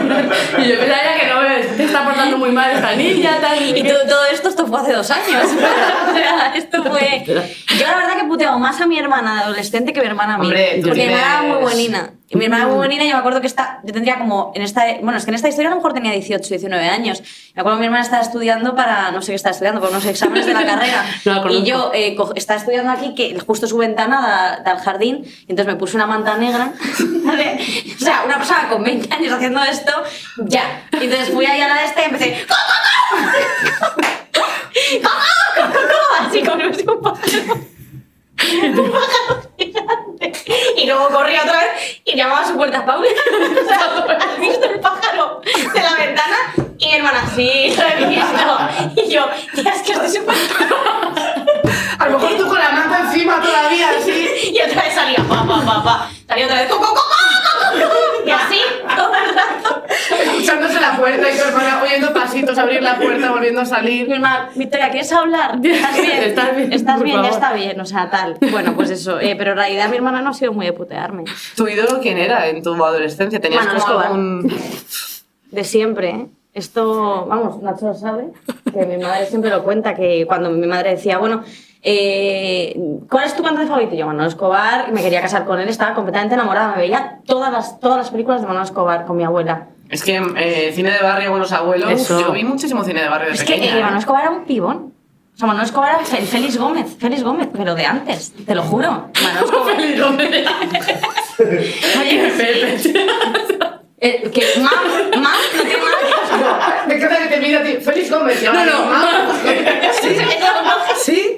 y yo pensaba ya que no me te está portando muy mal esta niña, tal. Y qué. todo, todo esto, esto fue hace dos años. o sea, esto fue. Yo la verdad que puteo más a mi hermana de adolescente que mi hermana a mí. Hombre, porque mi hermana era muy buenina. Y mi hermana era muy buenina y yo me acuerdo que esta, yo tendría como, en esta, bueno, es que en esta historia a lo mejor tenía 18, 19 años. Me acuerdo que mi hermana estaba estudiando para, no sé qué estaba estudiando, por unos exámenes de la carrera. No y yo eh, estaba estudiando aquí, que justo su ventana da, da al jardín, y entonces me puse una manta negra. ¿vale? O sea, una persona con 20 años haciendo esto, ya. Y entonces fui ahí a la de este y empecé, así con un. Un pájaro gigante. Y luego corría otra vez y llamaba a su puerta Paula. ¿Has visto el pájaro de la ventana? Y mi hermana, sí, lo he visto. Y yo, tía, es que estoy súper. A lo mejor tú con la manta encima todavía, así. Y otra vez salía, pa, pa, pa, pa. Salía otra vez, co, co, co, co, co, co, co. Y así, todo el rato. Escuchándose la puerta y tu hermana oyendo pasitos, abrir la puerta, volviendo a Mi salir. hermana, Victoria, ¿quieres hablar? ¿Estás bien? ¿Estás bien? ¿Estás Por bien? Ya está bien, o sea, tal. Bueno, pues eso. Eh, pero en realidad mi hermana no ha sido muy de putearme. ¿Tu ídolo quién era en tu adolescencia? ¿Tenías pues como Escobar. un...? De siempre, ¿eh? Esto, vamos, Nacho lo sabe, que mi madre siempre lo cuenta, que cuando mi madre decía, bueno, eh, ¿cuál es tu cantante favorito? Y Yo, Manolo Escobar, y me quería casar con él, estaba completamente enamorada, me veía todas las, todas las películas de Manolo Escobar con mi abuela. Es que eh, cine de barrio, buenos abuelos. Eso. Yo vi muchísimo cine de barrio de Es que pequeña. eh, ¿eh? Manolo Escobar era un pibón. O sea, Manolo Escobar era Félix Gómez, Félix Gómez, pero de antes, te lo juro. Manolo Escobar. Oye, eh, que mam, mam, no tiene nada que ver. Me encanta que te mira a ti. Félix Gómez. y ahora No, no, mamá. ¿Sí?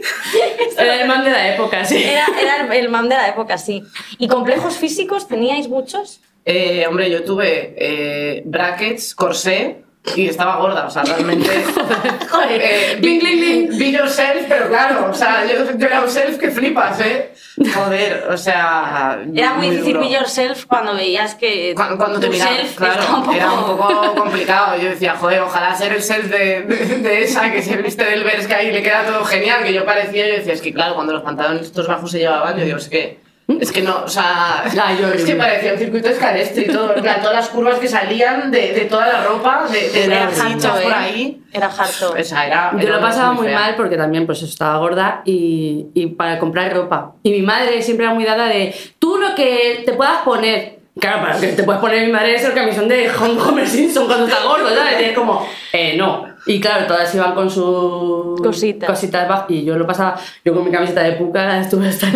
Era el man de la época, sí. Era, era el, el mam de la época, sí. ¿Y complejos físicos teníais muchos? Eh, hombre, yo tuve eh, brackets, corsé y estaba gorda, o sea, realmente. Joder. Eh, Bling, bling, bling. Be yourself, pero claro, o sea, yo, yo era un self que flipas, ¿eh? Joder, o sea. Era muy, difícil duro. be yourself cuando veías que Cuando, cuando te tu miraba, self claro, un poco... era un poco complicado. Yo decía, joder, ojalá ser el self de, de, de esa que se viste del Berska y le queda todo genial, que yo parecía, yo decía, es que claro, cuando los pantalones estos bajos se llevaban, yo digo, es que, es que no, o sea, Ya, yo- es que parecía un circuito escalestre y todo, en plan, todas las curvas que salían de, de toda la ropa, de, de, Era las harto, por ¿eh? ahí. Era harto. O sea, era, Yo era lo pasaba muy fea. mal porque también pues estaba gorda y, y para comprar ropa. Y mi madre siempre era muy dada de tú lo que te puedas poner. Claro, para lo que te puedes poner mi madre es el camisón de Hom- Homer Simpson cuando está gordo, ¿sabes? Y es como, eh, no. Y claro, todas iban con sus Cositas. cositas bajas y yo lo pasaba, yo con mi camiseta de puca estuve hasta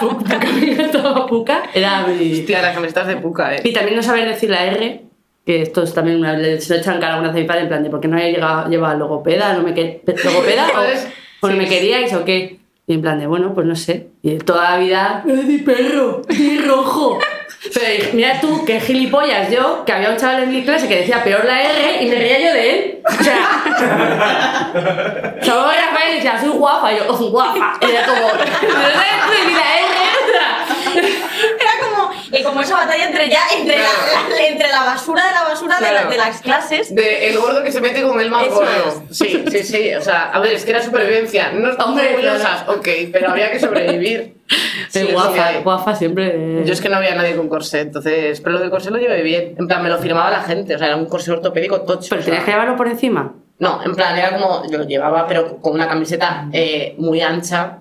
Puca, camiseta puca, era mi... Hostia, las camisetas de puca, eh. Y también no saber decir la R, que esto es también una, se lo echan cara una vez a mi padre en plan de ¿por qué no había llegado, llevado logopeda? ¿No me que, ¿Logopeda? ¿O, o no sí. me queríais o qué? Y en plan de, bueno, pues no sé. Y toda la vida, ¡eh, mi perro! ¡Mi rojo! Pero mira tú, qué gilipollas yo, que había un chaval en mi clase que decía peor la R y me reía yo de él. O sea, Salvador Rafael decía, soy guapa, y yo, "Oh, guapa. Y era como, ¿pero no ni la R? O sea, Era como, y como esa batalla entre ya, entre, la, la- entre la basura de la basura de, la- de las clases. De el gordo que se mete con el más Eso gordo. Sí, sí, sí. O sea, a ver, es que era supervivencia. No estamos Hombre, orgullosas, ok, pero había que sobrevivir. Sí, Sí, guafa, sí. guafa siempre. Yo es que no había nadie con corsé, entonces. Pero lo del corsé lo llevé bien. En plan, me lo firmaba la gente. O sea, era un corsé ortopédico tocho. Pero o sea. tenías que llevarlo por encima. No, en plan, era como. Yo lo llevaba, pero con una camiseta eh, muy ancha.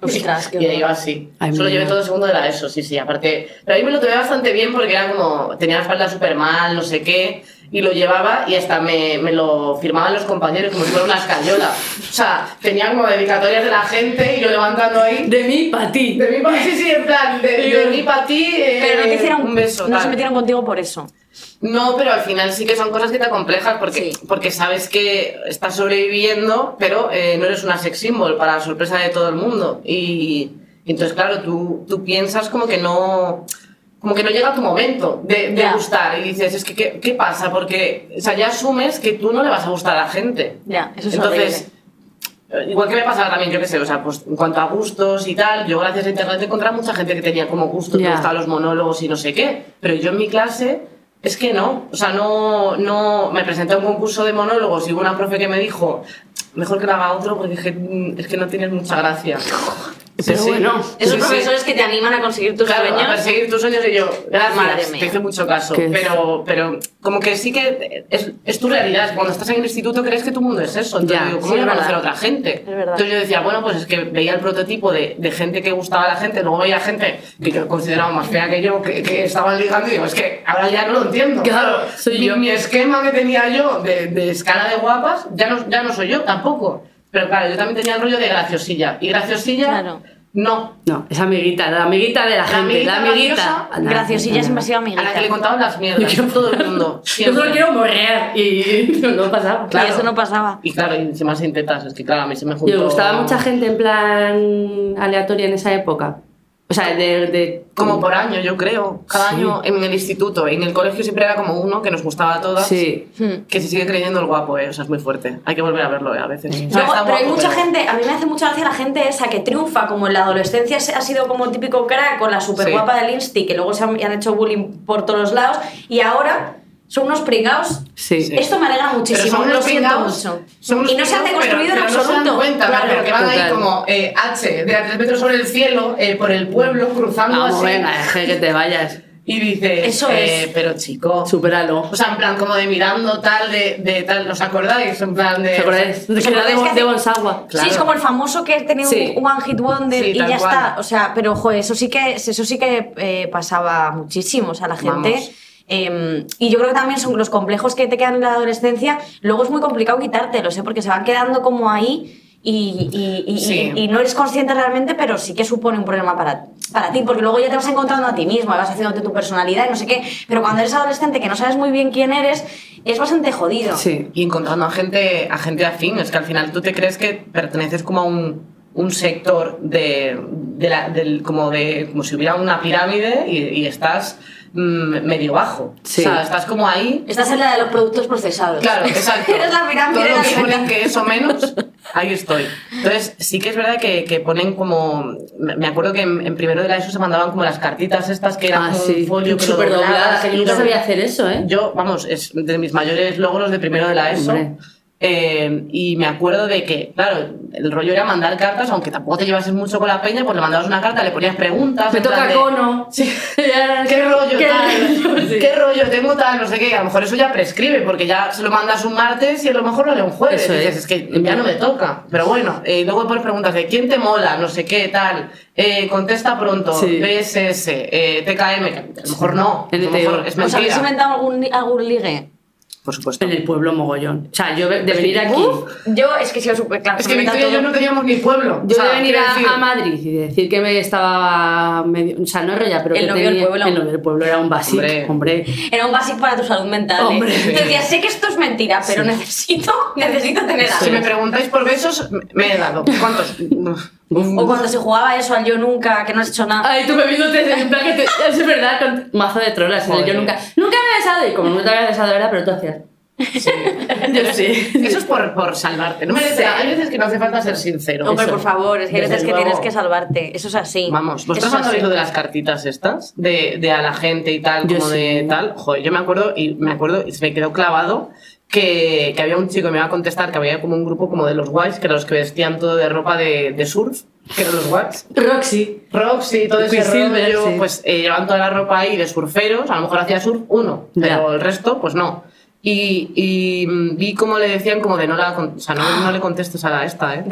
Ostras, y iba así. Ay, Solo mira. llevé todo el segundo de la ESO, sí, sí. Aparte. Pero ahí me lo tomé bastante bien porque era como. Tenía la espalda súper mal, no sé qué. y lo llevaba y hasta me, me lo firmaban los compañeros como si fuera una escayola. O sea, tenía como dedicatorias de la gente y yo levantando ahí. De mí para ti. De mí para sí, sí, en plan, de, de mí para ti. eh, Pero no te hicieron. un beso. no tal. se metieron contigo por eso. No, pero al final sí que son cosas que te acomplejas porque, Sí. porque sabes que estás sobreviviendo, pero eh, no eres una sex symbol para la sorpresa de todo el mundo. Y, y entonces, claro, tú, tú piensas como que no como que no llega tu momento de, gustar y dices, es que ¿qué, qué pasa? Porque o sea, ya asumes que tú no le vas a gustar a la gente. Ya, eso es Entonces, eh, igual que me pasaba también, yo qué sé, o sea, pues en cuanto a gustos y tal, yo gracias a internet he encontrado mucha gente que tenía como gusto, que Ya. le gustaban los monólogos y no sé qué, pero yo en mi clase es que no, o sea, no, no, me presenté a un concurso de monólogos y hubo una profe que me dijo, mejor que lo haga otro porque es que, mm, es que no tienes mucha gracia. Sí, Pero sí. bueno, Esos Sí, sí. profesores que te animan a conseguir tus Claro, a sueños. perseguir tus sueños y yo, Madre gracias, mía. te hice mucho caso. Qué- Pero, pero como que sí que es, es tu realidad. Cuando estás en el instituto crees que tu mundo es eso. Entonces Ya, digo, ¿cómo sí, voy a conocer a otra gente? Entonces yo decía, bueno, pues es que veía el prototipo de, de gente que gustaba a la gente, luego veía gente que yo consideraba más fea que yo, que, que estaban ligando y digo, es que ahora ya no lo entiendo. Claro, soy mi, yo. mi esquema que tenía yo de, de escala de guapas ya no, ya no soy yo tampoco. Pero claro, yo también tenía el rollo de graciosilla. Y graciosilla, Claro. no. No, es amiguita, la amiguita de la, gente, amiguita la amiguita. graciosa, Graciosilla siempre ha sido A la que le amiguita. contaban las mierdas. todo el mundo. Yo solo quiero morrear y no pasaba. Y eso no pasaba. Y claro, y encima sin tetas, es que claro, a mí se me juntó... ¿Y os gustaba mucha gente en plan aleatoria en esa época? O sea, de... de Como por año, yo creo. Cada Sí. año en el instituto. En el colegio siempre era como uno que nos gustaba a todas. Sí. Que se sigue creyendo el guapo, ¿eh? O sea, es muy fuerte. Hay que volver a verlo, ¿eh? A veces. Pero hay mucha pero- gente, a mí me hace mucha gracia la gente esa que triunfa, como en la adolescencia ha sido como el típico crack con la super Sí. guapa del Insti, que luego se han, han hecho bullying por todos los lados, y ahora son unos pringados. Sí. Esto me alegra Pero muchísimo, son lo siento pringados, mucho. son unos Y no se han deconstruido pero, en pero absoluto. No se dan cuenta, Claro. pero que van ahí total. como eh, H, de a tres metros sobre el cielo, eh, por el pueblo, cruzando Vamos, así. venga, deje que te vayas. Y dices, Eso eh, es. pero chico, Supéralo. O sea, en plan, como de mirando tal, de, de tal, ¿os acordáis? En plan de... ¿Te acordáis? ¿os Que era de, acordáis que de hace- Bonsagua. Sí, es como el famoso que tenía Sí. un one hit wonder Sí, y tal ya cual. está. O sea, pero joder, eso sí que, eso sí que eh, pasaba muchísimo. O sea, la gente. Vamos. Eh, y yo creo que también son los complejos que te quedan en la adolescencia. Luego es muy complicado quitártelos, ¿eh? porque se van quedando como ahí y, y- y- Sí. y- y no eres consciente realmente, pero sí que supone un problema para, para ti, porque luego ya te vas encontrando a ti mismo, vas haciéndote tu personalidad y no sé qué. Pero cuando eres adolescente que no sabes muy bien quién eres, es bastante jodido. Sí. Y encontrando a gente, a gente afín, es que al final tú te crees que perteneces como a un, un sector de, de la- del, como de como si hubiera una pirámide y, y estás medio bajo. Sí. O sea, estás como ahí. Estás en la de los productos procesados. Claro, exacto. Eres la pirámide Todo lo que ponen que eso menos, ahí estoy. Entonces, sí que es verdad que, que ponen como. Me acuerdo que en, en primero de la ESO se mandaban como las cartitas estas que eran Ah, sí. un folio que lo doblada, doblabas que yo nunca lo- sabía hacer eso, ¿eh? Yo, vamos, es de mis mayores logros de primero de la ESO. Hombre. Eh, y me acuerdo de que, claro, el rollo era mandar cartas, aunque tampoco te llevases mucho con la peña, pues le mandabas una carta, le ponías preguntas. Me toca de, cono. Sí. ¿Qué ¿Qué rollo ¿Qué tal? Sí. ¿Qué rollo? Tengo tal, no sé qué. A lo mejor eso ya prescribe, porque ya se lo mandas un martes y a lo mejor lo lee un jueves. Eso Y dices, es. que ya no me toca. Pero bueno, eh, luego pones preguntas de quién te mola, no sé qué, tal. Eh, contesta pronto, Sí. BSS, eh, TKM, que a lo mejor no. A lo mejor es ¿Os habéis mentira. inventado algún, algún ligue? Por supuesto. En el pueblo mogollón. O sea, yo de venir aquí... Uf, yo es que he sido súper claro. Es que Victoria y yo no teníamos ni pueblo. Yo O sea, de venir a, decir, a Madrid y decir que me estaba medio... O sea, no enrolla, pero El que novio del tenía... pueblo. El novio del pueblo era un básico, Hombre. hombre. Era un básico para tu salud mental. ¿eh? Hombre. Te decía, sé que esto es mentira, pero necesito, necesito tener Si me algo. preguntáis por besos, me he dado. ¿Cuántos? O cuando se jugaba eso al yo nunca, que no has hecho nada. Ay, tú plan que te... Es verdad, con mazo de trolas. en el Joder. Yo nunca... Nunca me he besado y como no te había besado, era, pero tú hacías... Yo sí. Eso es por, por salvarte. No merece, hay veces que no hace falta ser sincero. Hombre, Eso. por favor, es que hay veces que tienes que salvarte. Eso es así. Vamos, ¿vosotros así. oído de las cartitas estas? De, de a la gente y tal, Yo como de sí. tal. Joder, yo me acuerdo, y me acuerdo, y se me quedó clavado, que, que había un chico que me iba a contestar que había como un grupo como de los guays, que eran los que vestían todo de ropa de, de surf, que eran los guays. Roxy. Roxy, todo ese Quicksilver, rollo, sí. pues eh, llevaban toda la ropa ahí de surferos, a lo mejor hacía surf uno, pero Ya. el resto, pues no. Y, y, mm, vi como le decían como de no la, o sea, no, no le contestes a la esta, ¿eh?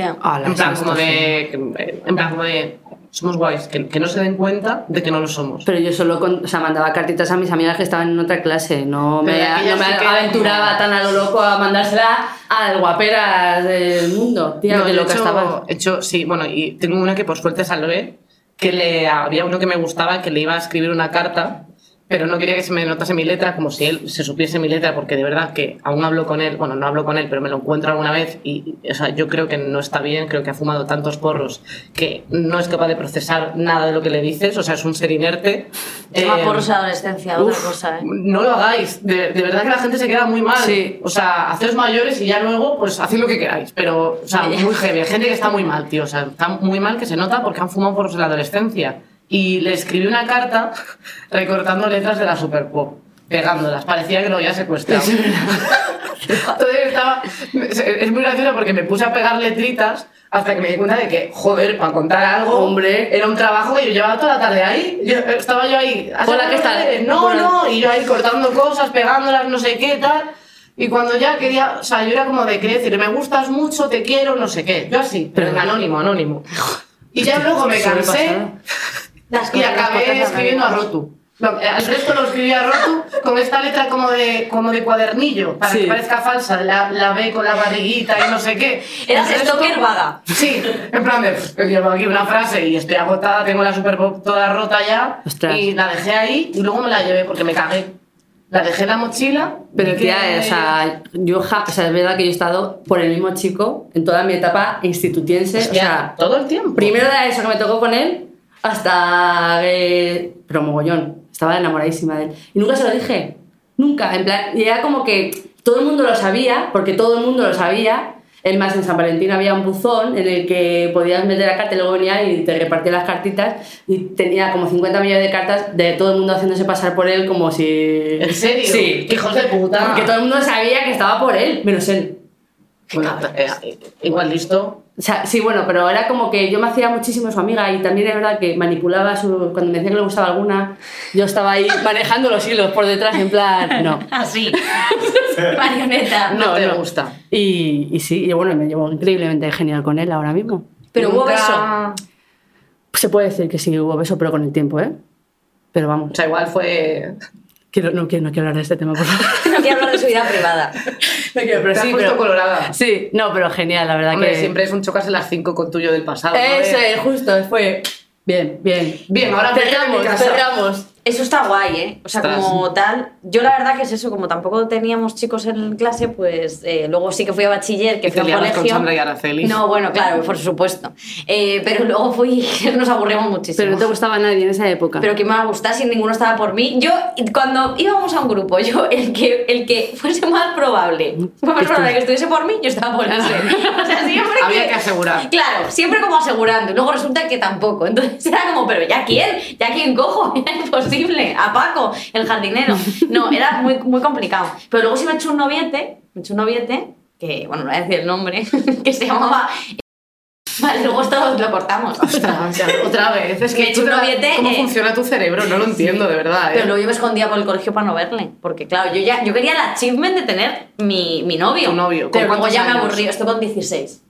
Plan como de, en plan como de, somos guays, que, que no se den cuenta de que no lo somos. Pero yo solo con- o sea, mandaba cartitas a mis amigas que estaban en otra clase. No me, Pero aquellas no me sí que- aventuraba tan a lo loco a mandársela a las guaperas del mundo. Tía, No, que yo he loca hecho, sí, bueno, y tengo una que por suerte salvé, que le había uno que me gustaba que le iba a escribir una carta, pero no quería que se me notase mi letra, como si él se supiese mi letra, porque de verdad que aún hablo con él, bueno, no hablo con él, pero me lo encuentro alguna vez y, o sea, yo creo que no está bien, creo que ha fumado tantos porros que no es capaz de procesar nada de lo que le dices, o sea, es un ser inerte. Toma Eh, porros adolescencia, otra Uf, cosa, ¿eh? No lo hagáis, de, de verdad que la gente se queda muy mal. Sí. O sea, haceos mayores y ya luego, pues haced lo que queráis. Pero, o sea, muy heavy. Gente que está muy mal, tío. O sea, está muy mal que se nota porque han fumado por la adolescencia. Y le escribí una carta recortando letras de la Super Pop, pegándolas. Parecía que lo había secuestrado. Entonces estaba. Es muy gracioso porque me puse a pegar letritas hasta que me di cuenta de que, joder, para contar algo. Hombre. Era un trabajo que yo llevaba toda la tarde ahí. Yo, estaba yo ahí. ¿has Hola, ¿qué tal? No, no. Y yo ahí cortando cosas, pegándolas, no sé qué, tal. Y cuando ya quería, o sea, yo era como de quería decir, me gustas mucho, te quiero, no sé qué. Yo así, pero en anónimo, anónimo. Y ya luego me cansé. Las y acabé escribiendo a. Rotu. No, al resto lo escribí a Rotu con esta letra como de, como de cuadernillo, para Sí. que parezca falsa, la, la B con la barriguita y no sé qué. Eras stalker vaga. Sí, en plan de, "Pff, llevo aquí una frase y estoy agotada, tengo la Super toda rota ya. Ostras. Y la dejé ahí y luego me la llevé porque me cagué. La dejé en la mochila. Pero tía, o sea, yo o sea, es verdad que yo he estado por el mismo chico en toda mi etapa institutiense. Hostia, o sea, todo el tiempo. primero de eso que me tocó con él hasta que... Pero mogollón, estaba enamoradísima de él. Y nunca se lo dije, nunca. En plan, y era como que todo el mundo lo sabía, porque todo el mundo lo sabía. Es más, en San Valentín había un buzón en el que podías meter la carta y luego venía y te repartía las cartitas y tenía como 50 millones de cartas de todo el mundo haciéndose pasar por él como si... ¿En serio? Sí. ¡Qué hijos de puta! Porque todo el mundo sabía que estaba por él, menos él. Bueno, eh, eh, igual listo. O sea, sí, bueno, pero era como que yo me hacía muchísimo su amiga y también es verdad que manipulaba su... Cuando me decía que le gustaba alguna, yo estaba ahí manejando los hilos por detrás, en plan, no. Así. Marioneta. No, te gusta. Y, y sí, y bueno, me llevo increíblemente genial con él ahora mismo. Pero hubo beso. Se puede decir que sí hubo beso, pero con el tiempo, ¿eh? Pero vamos, O sea, igual fue. Quiero, no, quiero, no quiero hablar de este tema, por favor. No quiero hablar de su vida privada. No quiero, pero Te has sí, puesto pero- colorada. Sí, no, pero genial, la verdad Hombre, que... siempre es un chocarse las 5 con tuyo del pasado. Eso Eh, es, justo, fue... Bien, bien. Bien, ahora en cerramos, cerramos. Eso está guay, ¿eh? O sea, como tal. Yo la verdad que es eso, como tampoco teníamos chicos en clase, pues eh, luego sí que fui a bachiller, que Y fui te a un colegio. con Sandra y Araceli. No, bueno, claro, por supuesto. Eh, pero luego fui, nos aburrimos muchísimo. Pero no te gustaba nadie en esa época. Pero que me va a gustar si ninguno estaba por mí. Yo, cuando íbamos a un grupo, yo, el que, el que fuese más probable, fue más probable que estuviese por mí, yo estaba por ese. O sea, siempre Había que asegurar. Claro, siempre como asegurando. Y luego resulta que tampoco. Entonces era como, pero ¿ya quién? ¿Ya quién cojo? Era imposible. A Paco, el jardinero. No, era muy, muy complicado. Pero luego sí me he hecho un noviete, me he hecho un noviete, que, bueno, no voy a decir el nombre, que se llamaba... Vale, luego esto lo cortamos. Ostras, ya, otra vez. Es Me he que hecho un te- noviete, ¿Cómo eh, funciona tu cerebro? No lo entiendo, de verdad. ¿eh? Pero luego yo me escondía por el colegio para no verle. Porque, claro, yo ya yo quería el achievement de tener mi, mi novio. Tu novio, ¿con Pero luego ya me años? aburría. Estoy con 16.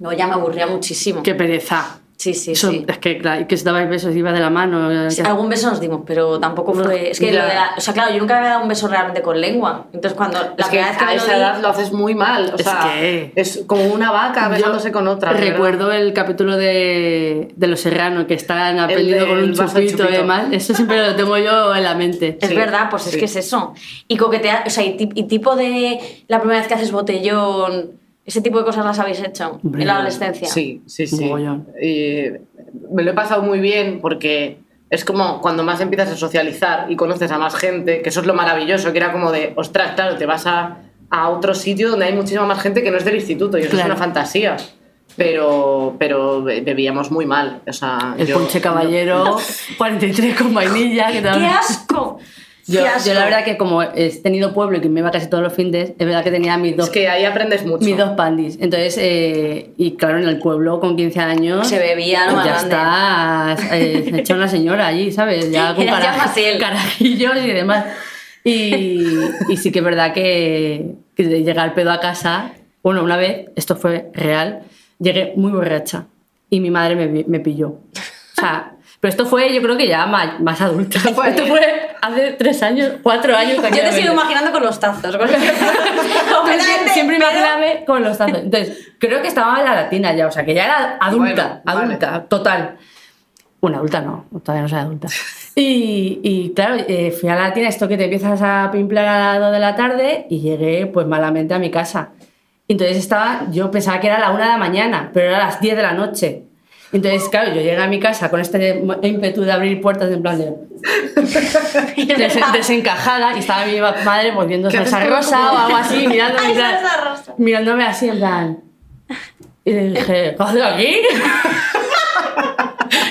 Luego ya me aburría muchísimo. Qué pereza. Sí, sí, Eso- sí. Es que, claro, que se dabais besos, iba de la mano. Sí, Algún beso nos dimos, pero tampoco fue. Es que lo de la- O sea, claro, yo nunca había dado un beso realmente con lengua. Entonces, cuando la Es que vez que a me lo esa di- edad lo haces muy mal. O Es sea, que- es como una vaca besándose con otra. ¿verdad? Recuerdo el capítulo de, de Los Serrano que están aprendiendo con un de chupito y chupito. demás. Eso siempre lo tengo yo en la mente. Es Sí, verdad, pues es que es eso. Y coquetear, o sea, y, y tipo de la primera vez que haces botellón, ese tipo de cosas las habéis hecho en la adolescencia. Sí, sí, sí. Y me lo he pasado muy bien porque es como cuando más empiezas a socializar y conoces a más gente, que eso es lo maravilloso, que era como de, ostras, claro, te vas a, a otro sitio donde hay muchísima más gente que no es del instituto y eso Claro. es una fantasía. Pero, pero be- bebíamos muy mal. O sea, El yo- ponche caballero, 43 con vainilla. Que ¡Qué asco! Yo, yo la verdad que como he tenido pueblo y que me iba casi todos los fines, es verdad que tenía mis dos, Es que ahí aprendes mucho. mis dos pandis. Entonces, eh, y claro, en el pueblo con 15 años... Se bebía más Ya está, eh, hecha una señora allí, ¿sabes? Ya con cara- carajillos y demás. Y, y sí que es verdad que, que de llegar pedo a casa, bueno, una vez, esto fue real, llegué muy borracha y mi madre me, me pilló. sea, pero esto fue, yo creo que ya más, más adulta. Fue esto fue hace tres años, cuatro años. Yo te sigo imaginando con los tazos. con- siempre pedo. imagíname con los tazos. Entonces, creo que estaba en la latina ya, o sea, que ya era adulta, Bueno, adulta, total. Una adulta no, todavía no soy adulta. Y, y, claro, eh, fui a la latina, esto que te empiezas a pimplar a las 2 de la tarde y llegué pues malamente a mi casa. Entonces estaba, yo pensaba que era la 1 de la mañana, pero era las 10 de la noche. Entonces, claro, yo llegué a mi casa con este ímpetu de abrir puertas en plan de des- desencajada y estaba mi madre viendo ¿Qué haces salsa rosa o algo así, mirándome, Ay, plan- mirándome así en plan. Y le dije, ¿qué haces aquí?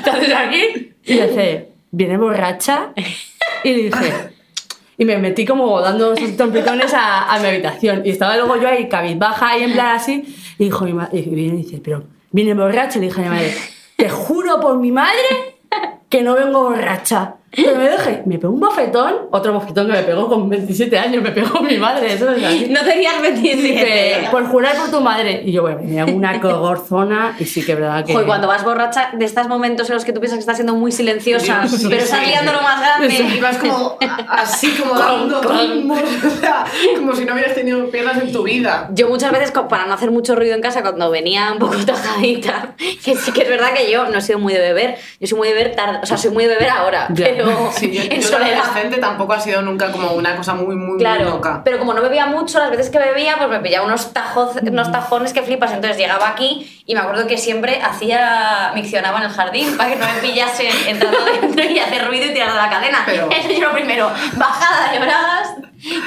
¿Qué haces aquí? Y le dije, ¿viene borracha? Y le dije, y me metí como dando sus trompetones a, a mi habitación. Y estaba luego yo ahí cabizbaja, ahí en plan así. Y dijo mi madre, y viene y dice, pero viene borracha. Y le dije a mi madre, te juro por mi madre que no vengo borracha. Pero me dejé, me pegó un bofetón, otro bofetón que me pegó con 27 años, me pegó mi madre, eso es así. No tenías 27. Dice, por jurar por tu madre. Y yo, bueno, me hago una cogorzona y sí que es verdad que... Joder, cuando vas borracha, de estos momentos en los que tú piensas que estás siendo muy silenciosa, Dios, pero sí. estás liando lo más grande. Y vas como así, como dando tumbos, o sea, como si no hubieras tenido piernas en tu vida. Yo muchas veces, para no hacer mucho ruido en casa, cuando venía un poco tojadita, que sí que es verdad que yo no he sido muy de beber, yo soy muy de beber tarde, o sea, soy muy de beber ahora, pero Sí, yo, en yo soledad. adolescente tampoco ha sido nunca como una cosa muy, muy, muy loca. pero como no bebía mucho, las veces que bebía, pues me pillaba unos, tajos, unos tajones que flipas. Entonces llegaba aquí y me acuerdo que siempre hacía, miccionaba en el jardín para que no me pillase entrando dentro y hacer ruido y tirar de la cadena. Pero- Eso yo lo primero, bajada de bragas.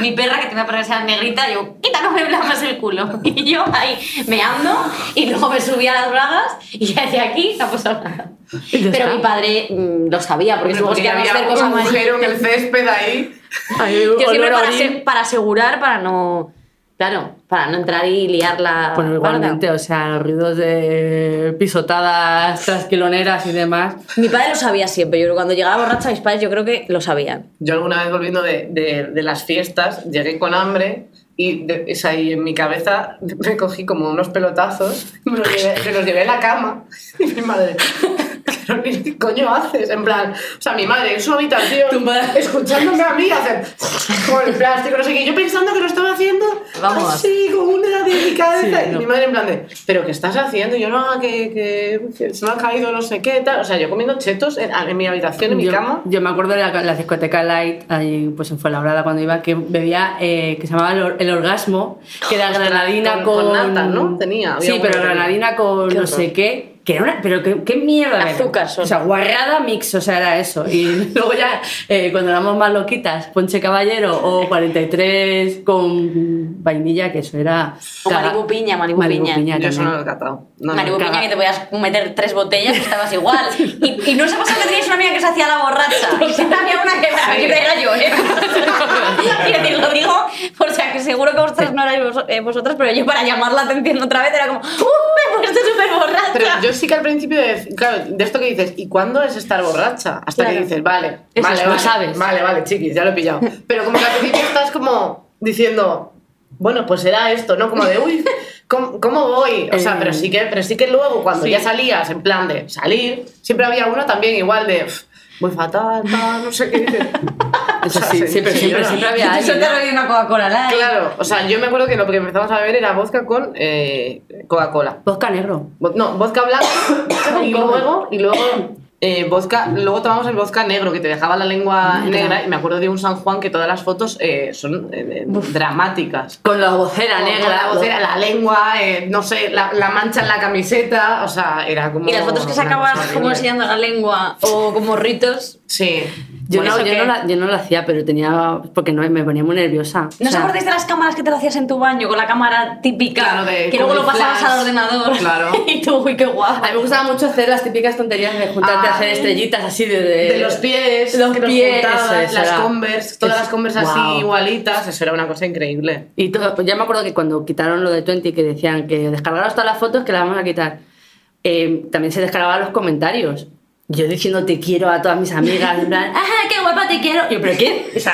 Mi perra, que tiene una perra que negrita, yo, quita, no me blamas el culo. Y yo ahí meando y luego me subía a las bragas y ya decía aquí no pasó nada. Y ya Pero está. mi padre mm, lo sabía, porque si queríamos había un agujero en el césped ahí. Ahí, Yo siempre para, se- para asegurar, para no. Claro, para no entrar y liarla. Bueno, igualmente, o sea, los ruidos de pisotadas, trasquiloneras y demás. Mi padre lo sabía siempre. Yo creo que cuando llegaba borracha, mis padres yo creo que lo sabían. Yo alguna vez volviendo de, de- de las fiestas, llegué con hambre y de, es ahí en mi cabeza me cogí como unos pelotazos, me los llevé, me los llevé a la cama y mi madre, "Carolina, ¿qué coño haces? En plan, o sea, mi madre en su habitación, Tu madre- escuchándome a mí hacer con el plástico, no sé qué, yo pensando que lo estaba haciendo Vamos. así, con una delicadeza, Sí, y mi madre en plan de, ¿pero qué estás haciendo? Y yo, no, que, que- que se me ha caído no sé qué, tal, o sea, yo comiendo chetos en, en mi habitación, en mi yo, cama. yo me acuerdo de la, la discoteca Light, ahí pues en Fuenlabrada cuando iba, que bebía, eh, que se llamaba el, or- el orgasmo, que era granadina con- con... con nata, ¿no? Tenía, había Sí, pero granadina con no sé qué, que era una... Pero qué, qué mierda. Azúcar solo. O sea, guarrada mix, o sea, era eso. Y luego ya, eh, cuando éramos más loquitas, Ponche Caballero o 43 con vainilla, que eso era... O Malibu Piña, Malibu Piña. Yo eso no lo he catado. No. Piña, que te podías meter tres botellas y estabas igual. Y, y no se pasa que teníais una amiga que se hacía la borracha. Y siempre había una que era yo, ¿eh? y decir, lo digo, o sea, que seguro que vosotras no erais vos- eh, vosotras, pero yo para llamar la atención otra vez era como, ¡uh! Me he puesto súper borracha. Pero yo sí que al principio, de, claro, de esto que dices, ¿y cuándo es estar borracha? Hasta Claro. que dices, vale, Eso vale, vale, sabes. Vale, vale, chiquis, ya lo he pillado. Pero como que al principio estás como diciendo, bueno, pues será esto, ¿no? Como de, uy, ¿cómo, cómo voy? O sea, Eh, pero sí que, pero sí que luego cuando sí. ya salías, en plan de salir, siempre había uno también igual de, "Uf, voy fatal, tal, no sé qué dices. O sea, sí, se- sí, pero siempre, señora. siempre había Yo alguien. te he una Coca-Cola Light. Claro, o sea, yo me acuerdo que lo que empezamos a beber era vodka con eh, Coca-Cola. Vodka negro. No, vodka blanco y luego, y luego eh, vodka, luego tomamos el vodka negro que te dejaba la lengua Negra. negra y me acuerdo de un San Juan que todas las fotos eh, son eh, dramáticas. Con la vocera Con negra. La, vocera, la lengua, eh, no sé, la, la mancha en la camiseta, o sea, era como... Y las fotos que cosa como enseñando la lengua o como ritos. Sí. Yo, Por no, yo, que- no la, yo no lo hacía, pero tenía. Porque no, me ponía muy nerviosa. ¿No O sea, acordáis de las cámaras que te lo hacías en tu baño con la cámara típica? Claro, de- que luego lo pasabas flash. al ordenador. Claro. y tú, uy, qué guapo. A mí me gustaba mucho hacer las típicas tonterías de juntarte a hacer estrellitas así de. De los pies, los que nos pies, juntabas, eso, eso las era- Converse, todas es- las Converse Guau. así igualitas, eso era una cosa increíble. Y todo, pues ya me acuerdo que cuando quitaron lo de 20, que decían que descargaros todas las fotos que las vamos a quitar, eh, también se descargaban los comentarios. Yo diciendo te quiero a todas mis amigas, en plan, ¡ah, qué guapa te quiero! Yo, ¿pero qué? O sea,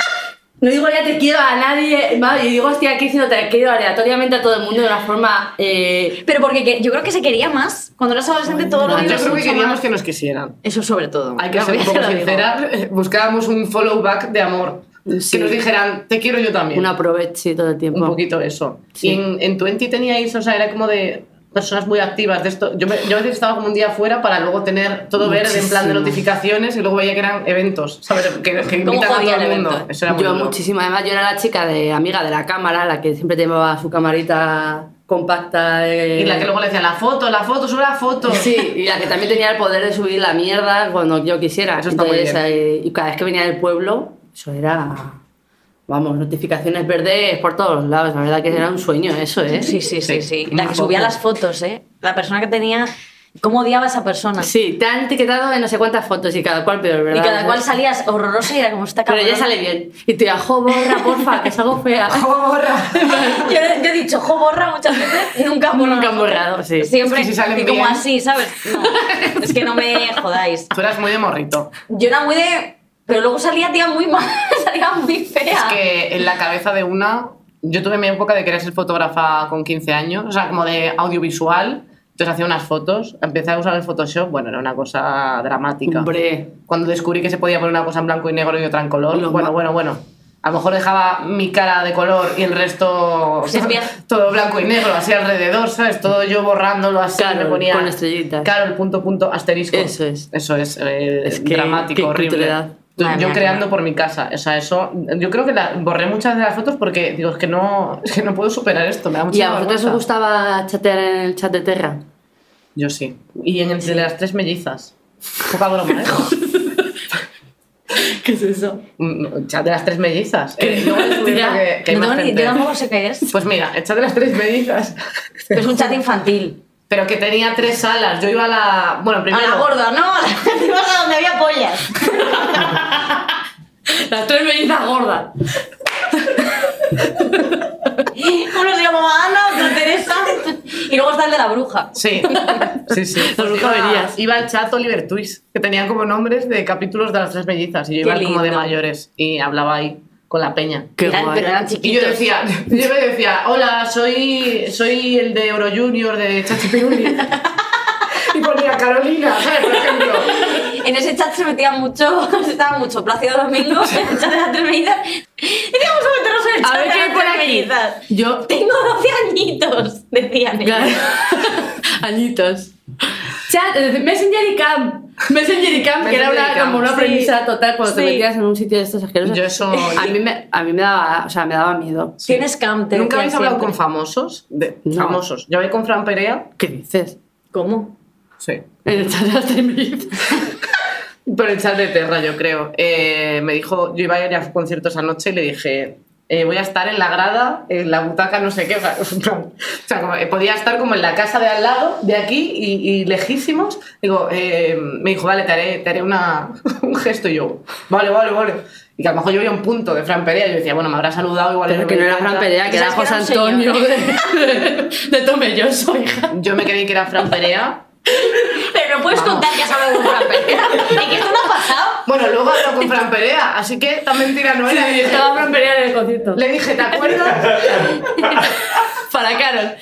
No digo ya te quiero a nadie, madre, yo digo estoy aquí diciendo te quiero aleatoriamente a todo el mundo de una forma... eh, Pero porque que- yo creo que se quería más. Cuando eras adolescente todo lo Yo creo que queríamos más. que nos quisieran. Eso sobre todo. Hay que ser un poco sincera. Buscábamos un follow back de amor. Sí. Que nos dijeran, te quiero yo también. un aproveche todo el tiempo. Un poquito eso. Sí. Y en, en Twenty teníais, o sea, era como de personas muy activas de esto. Yo, me- yo a veces estaba como un día fuera para luego tener todo verde en plan de notificaciones y luego veía que eran eventos, ¿sabes? Que, que ¿Cómo invitan a todo el mundo. evento? Eso era muy Yo duro. muchísimo, además yo era la chica de amiga de la cámara, la que siempre llevaba su camarita compacta de... Y la que luego le decían, la foto, la foto, sube la foto. Sí, y la que también tenía el poder de subir la mierda cuando yo quisiera. Eso está muy Entonces, bien. eh, y cada vez que venía del pueblo, eso era... Vamos, notificaciones verdes por todos lados. La verdad que era un sueño eso, ¿eh? Sí, sí, sí, Sí, La que subía las fotos, ¿eh? La persona que tenía... ¿Cómo odiaba a esa persona? Sí, te han etiquetado en no sé cuántas fotos y cada cual peor, Y ¿verdad? cada cual salías horrorosa y era como esta Pero cabrona. ella sale bien. Y te digo, jo, borra, porfa, que salgo fea. Yo, yo he dicho, jo, borra muchas veces, nunca borro. Nunca han borrado, sí. Siempre, Es que si salen y como bien. así, ¿sabes? No, es que no me jodáis. Tú eras muy de morrito. Yo era muy de... Pero luego salía tía muy mal, salía muy fea. Es que en la cabeza de una, yo tuve mi época de querer ser fotógrafa con 15 años, o sea, como de audiovisual. Entonces hacía unas fotos, empecé a usar el Photoshop, bueno, era una cosa dramática. Hombre, Cuando descubrí que se podía poner una cosa en blanco y negro y otra en color, Lo bueno, bueno, bueno. A lo mejor dejaba mi cara de color y el resto Sí, es bien. todo blanco y negro, así alrededor, ¿sabes? Todo yo borrándolo así, Claro, me ponía... con estrellitas. Claro, el punto, punto, asterisco. Eso es. Eso es, eh, Es que- dramático, qué horrible. Culturedad. Yo Madre mía, creando qué por mi casa, o sea, eso, yo creo que la- borré muchas de las fotos porque digo, es que no, es que no puedo superar esto, me da mucha ¿y a vosotros os gustaba chatear en el chat de Terra? Yo sí. Y en el de las tres mellizas. Poca broma, ¿eh? ¿Qué es eso? Mm, El chat de las tres mellizas. Eh, que, que no ni- yo tampoco sé qué es. Pues mira, el chat de las tres mellizas. Es un chat infantil. Pero que tenía tres salas. Yo iba a la. Bueno, primero. A la gorda, ¿no? Ibas a donde había pollas. Las tres mellizas gordas. Uno se llamaba Ana, otro Teresa. Y luego está el de la bruja. Sí, sí, sí. Las iba, brujerías. iba al chat Oliver Twist, que tenían como nombres de capítulos de las tres mellizas. Y yo iba como de mayores y hablaba ahí con la peña. Qué Eran- guay. pero eran Y yo chiquitos. decía, yo me decía, hola, soy, soy el de Euro Junior de Chachi. y ponía Carolina, ¿sabes? Por ejemplo. En ese chat se metía mucho, se estaba mucho Plácido Domingo, en el chat de las tres. Y íbamos a meternos en el A chat ver de qué hay las por tres aquí. mellizas. Yo. Tengo 12 añitos, decían ellos. Añitos. Chat, Messenger y Cam. Messenger y Cam, que era una, como una Sí. premisa total cuando te Sí. metías en un sitio de estos asquerosos. Yo eso- A mí me, a mí me daba, o sea, me daba miedo. Tienes cam, te ¿Nunca habéis hablado con famosos? De, No. Famosos. Yo hablé con Fran Perea. ¿Qué dices? ¿Cómo? Sí. En el chat de mellizas. Por el chat de Terra, yo creo. Eh, me dijo, yo iba a ir a conciertos anoche y le dije, eh, voy a estar en la grada, en la butaca, no sé qué. O sea, o como, eh, podía estar como en la casa de al lado, de aquí y, y lejísimos. Digo, eh, me dijo, vale, te haré, te haré una, un gesto. Y yo, vale, vale, vale. Y que a lo mejor yo veía un punto de Fran Perea y yo decía, bueno, me habrá saludado igual. Pero que no era. Fran Perea, que era ¿Sabes que José Antonio señor? de, de Tomelloso, hija. Yo me creí que era Fran Perea. Pero no puedes contar que has hablado con Fran Perea. Y que esto no ha pasado. Bueno, luego habló con Fran Perea, así que tan mentira no era. Sí, estaba Fran Perea en el concierto. Le dije, ¿te acuerdas? Para Carol.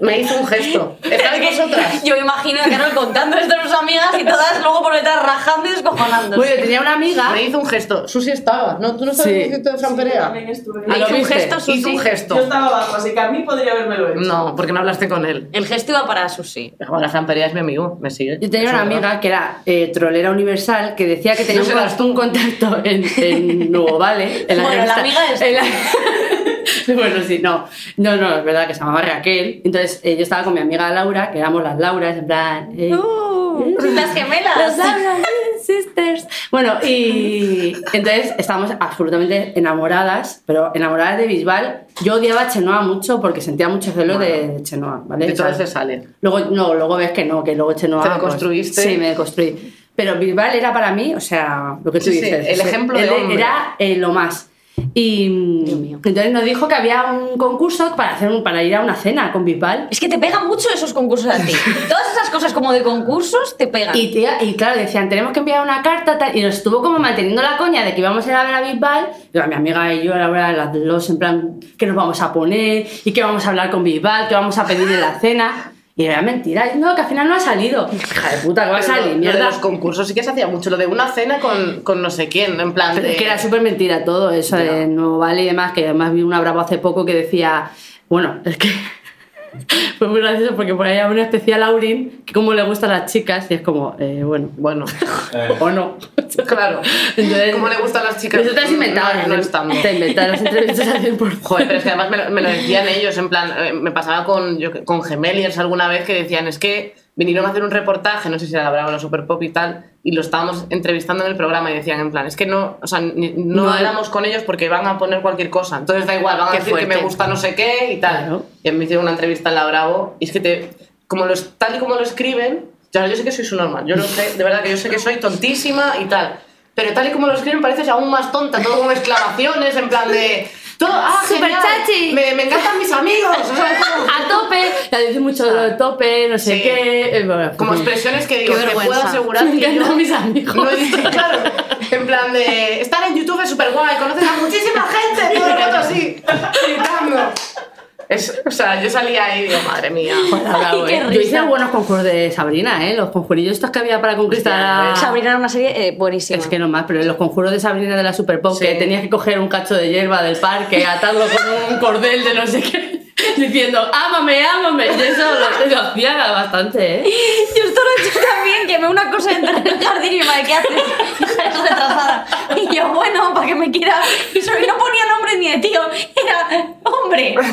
Me hizo un gesto. ¿Estáis vosotras? Yo me imagino a Carol contando esto a sus amigas y todas luego por detrás rajando y descojonándose. Bueno, tenía una amiga. Me hizo un gesto. Susi estaba. ¿No? ¿Tú no estabas Sí. en el concierto de Fran Perea? También estuve. ¿lo hizo un gesto, Susi. Hizo un Yo gesto. estaba abajo, así que a mí podría haberme hecho. No, porque no hablaste con él. El gesto iba para Susi. Ahora Fran Perea es mi amigo, me sigue. Yo tenía una amiga que era eh, trolera universal que decía que tenía No un, contacto en, en Nuevo Vale. En la Bueno, la revista- amiga es- la- bueno, sí, no. No, no, es verdad que se llamaba Raquel. Entonces eh, yo estaba con mi amiga Laura, que éramos las Lauras, en plan. eh, Uh, las gemelas. Las Lauras, eh, sisters. Bueno, y entonces estábamos absolutamente enamoradas, pero enamoradas de Bisbal. Yo odiaba a Chenoa mucho porque sentía mucho celo de, de Chenoa, ¿vale? O todo se sale. Luego, no, luego ves que no, que luego Chenoa... ¿Te pues, deconstruiste? sí, me deconstruí. Pero Bisbal era para mí, o sea, lo que tú Sí, sí, dices. el o sea, ejemplo de hombre. Era eh, lo más. Y Dios mío. entonces nos dijo que había un concurso para, hacer un- para ir a una cena con Bisbal. Es que te pegan mucho esos concursos a ti. Todas esas cosas como de concursos te pegan. Y, tía, y claro, decían, tenemos que enviar una carta tal, y nos estuvo como manteniendo la coña de que íbamos a ir a ver a Bisbal. Y mi amiga y yo, la verdad, las dos, en plan, ¿qué nos vamos a poner? ¿Y qué vamos a hablar con Bisbal? ¿Qué vamos a pedir en la cena? Y era mentira. No, que al final no ha salido. Hija de puta, que va a salir, lo- lo de los concursos sí que se hacía mucho, lo de una cena con, con no sé quién, en plan Pero de... es que era súper mentira todo eso de Nuevo Vale y demás, que además vi una bravo hace poco que decía, bueno, es que fue muy gracioso porque por ahí había una especial Aurin que como le gustan las chicas y es como, eh, bueno, Bueno, Eh, o no. claro. Entonces, ¿Cómo le gustan las chicas? Eso te has inventado. No, no estando. Te inventas las entrevistas al 100%. Joder, pero es que además me lo, me lo decían ellos, en plan, eh, me pasaba con, yo, con Gemeliers alguna vez que decían, es que vinieron a hacer un reportaje, no sé si era la Bravo la Super Pop y tal, y lo estábamos entrevistando en el programa y decían, en plan, es que no, o sea, ni- no, No, hablamos con ellos porque van a poner cualquier cosa, entonces da igual, van a decir que me gusta no sé qué y tal. Claro. Y me hicieron una entrevista en la Bravo, y es que te, como los, tal y como lo escriben, ya, yo sé que soy su normal, yo lo sé, de verdad que yo sé que soy tontísima y tal. Pero tal y como lo escriben pareces aún más tonta, todo con exclamaciones, en plan de... Todo, ¡Ah, Super genial! chachi. Me, me encantan mis amigos. o sea, como- A tope, ya dice mucho tope, no sé Sí. qué. eh, bueno, Como pues, expresiones que digo, te puedo asegurar Me que yo... mis amigos. No claro, en plan de... Estar en YouTube es súper guay, conoces a muchísima gente, todo el rato así, gritando. Es, o sea, yo salía ahí y digo, madre mía. Ay, qué. Yo hice buenos concursos de Sabrina, ¿eh? Los conjurillos estos que había para conquistar a... Sabrina era una serie eh, buenísima. Es que no más, pero los conjuros de Sabrina de la Super Pop, Sí. que tenías que coger un cacho de hierba del parque, atarlo con un cordel de no sé qué, diciendo, ámame, ámame. Y eso lo, lo hacía bastante, ¿eh? Yo esto lo he hecho también, que veo una cosa entrar en el jardín y me madre, ¿qué haces? Hija, eres retrasada. Y yo, bueno, para que me quiera. Y sobre no ponía nombre ni de tío, era hombre.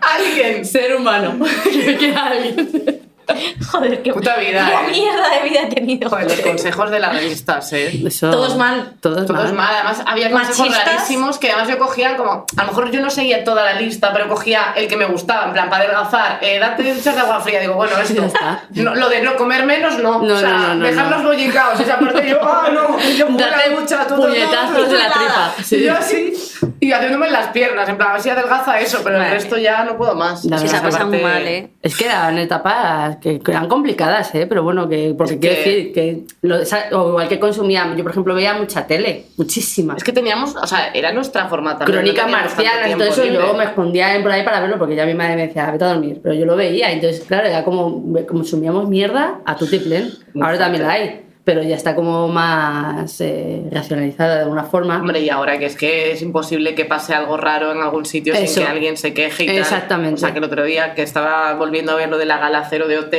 Alguien. Ser humano. que que alguien. Joder, qué Puta vida, qué eh. mierda de vida he tenido. Joder, los consejos de las revistas, ¿eh? Eso- Todos mal. Todos Todos mal. mal, además había consejos Machistas. rarísimos que además yo cogía como, a lo mejor yo no seguía toda la lista, pero cogía el que me gustaba, en plan, para adelgazar, eh, date duchas de agua fría, digo, bueno, esto, Ya está. no, lo de no comer menos, no, No, o sea, no, no, dejar no. los bollicaos, esa parte yo, ah, no, y yo Date ducha, tú, puñetazos de la tripa. y Sí. yo así, y haciéndome en las piernas, en plan, a ver si adelgaza eso, pero el resto ya no puedo más. La que se ha pasado muy mal, ¿eh? Es que eran etapas que, que eran complicadas, ¿eh? Pero bueno, que, porque Es quiero que- decir que, lo, o igual que consumía, yo por ejemplo veía mucha tele, muchísima. Es que teníamos, o sea, era nuestra forma también. no tanto marcianas y todo eso, libre. yo me escondía en por ahí para verlo porque ya mi madre me decía, vete a dormir. Pero yo lo veía, entonces, claro, era como consumíamos mierda a tu tiplén. Ahora también la hay, pero ya está como más eh, racionalizada de alguna forma. Hombre, y ahora que es que es imposible que pase algo raro en algún sitio Eso. sin que alguien se queje y tal. Exactamente. O sea, que el otro día que estaba volviendo a ver lo de la gala cero de OT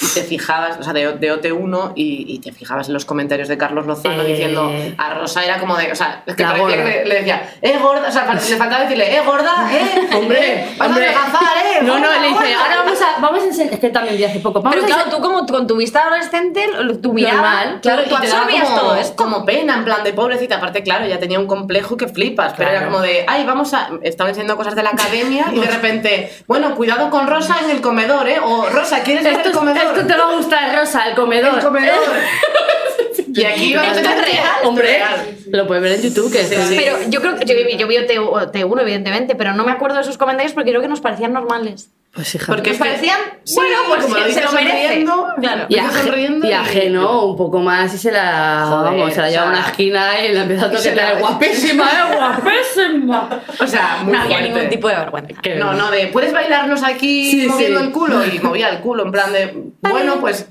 y te fijabas, o sea, de, de OT1 y, y te fijabas en los comentarios de Carlos Lozano Eh. diciendo a Rosa era como de, o sea, es que La parecía que le, le decía, eh, gorda, o sea, le faltaba decirle, eh, gorda, eh, Hombre, vas hombre. a adelgazar, eh. No, no, le dice, gorda". ahora vamos a, vamos a enseñar, es que también vi hace poco, vamos Pero a claro, enseñar- tú como con tu vista adolescente, lo- tu mirada, Normal, claro, tú absorbías como, todo esto. como pena, en plan de pobrecita. Aparte, claro, ya tenía un complejo que flipas, pero era como de, ay, vamos a. Estaba enseñando cosas de la academia y de repente, bueno, cuidado con Rosa en el comedor, ¿eh? O Rosa, ¿quieres ver el comedor? Esto te va a gustar, Rosa, el comedor. El comedor. y aquí va a Esto es tener- real. Hombre, real. lo puedes ver en YouTube, que Sí, está- sí. Pero yo creo que yo, vi- yo vi T1, evidentemente, pero no me acuerdo de sus comentarios porque creo que nos parecían normales. Pues hija, Porque parecían, Sí, bueno, pues como lo se dices lo merece. sonriendo, Claro. y, ajeno un poco más y se la, Joder, vamos, se la lleva a o sea, una esquina y la empieza a se tocar. la- Guapísima, eh, guapísima. O sea, muy No había fuerte. ningún tipo de vergüenza. Qué No, no, de ¿puedes bailarnos aquí Sí, moviendo sí. el culo? Y movía el culo, en plan de, bueno, pues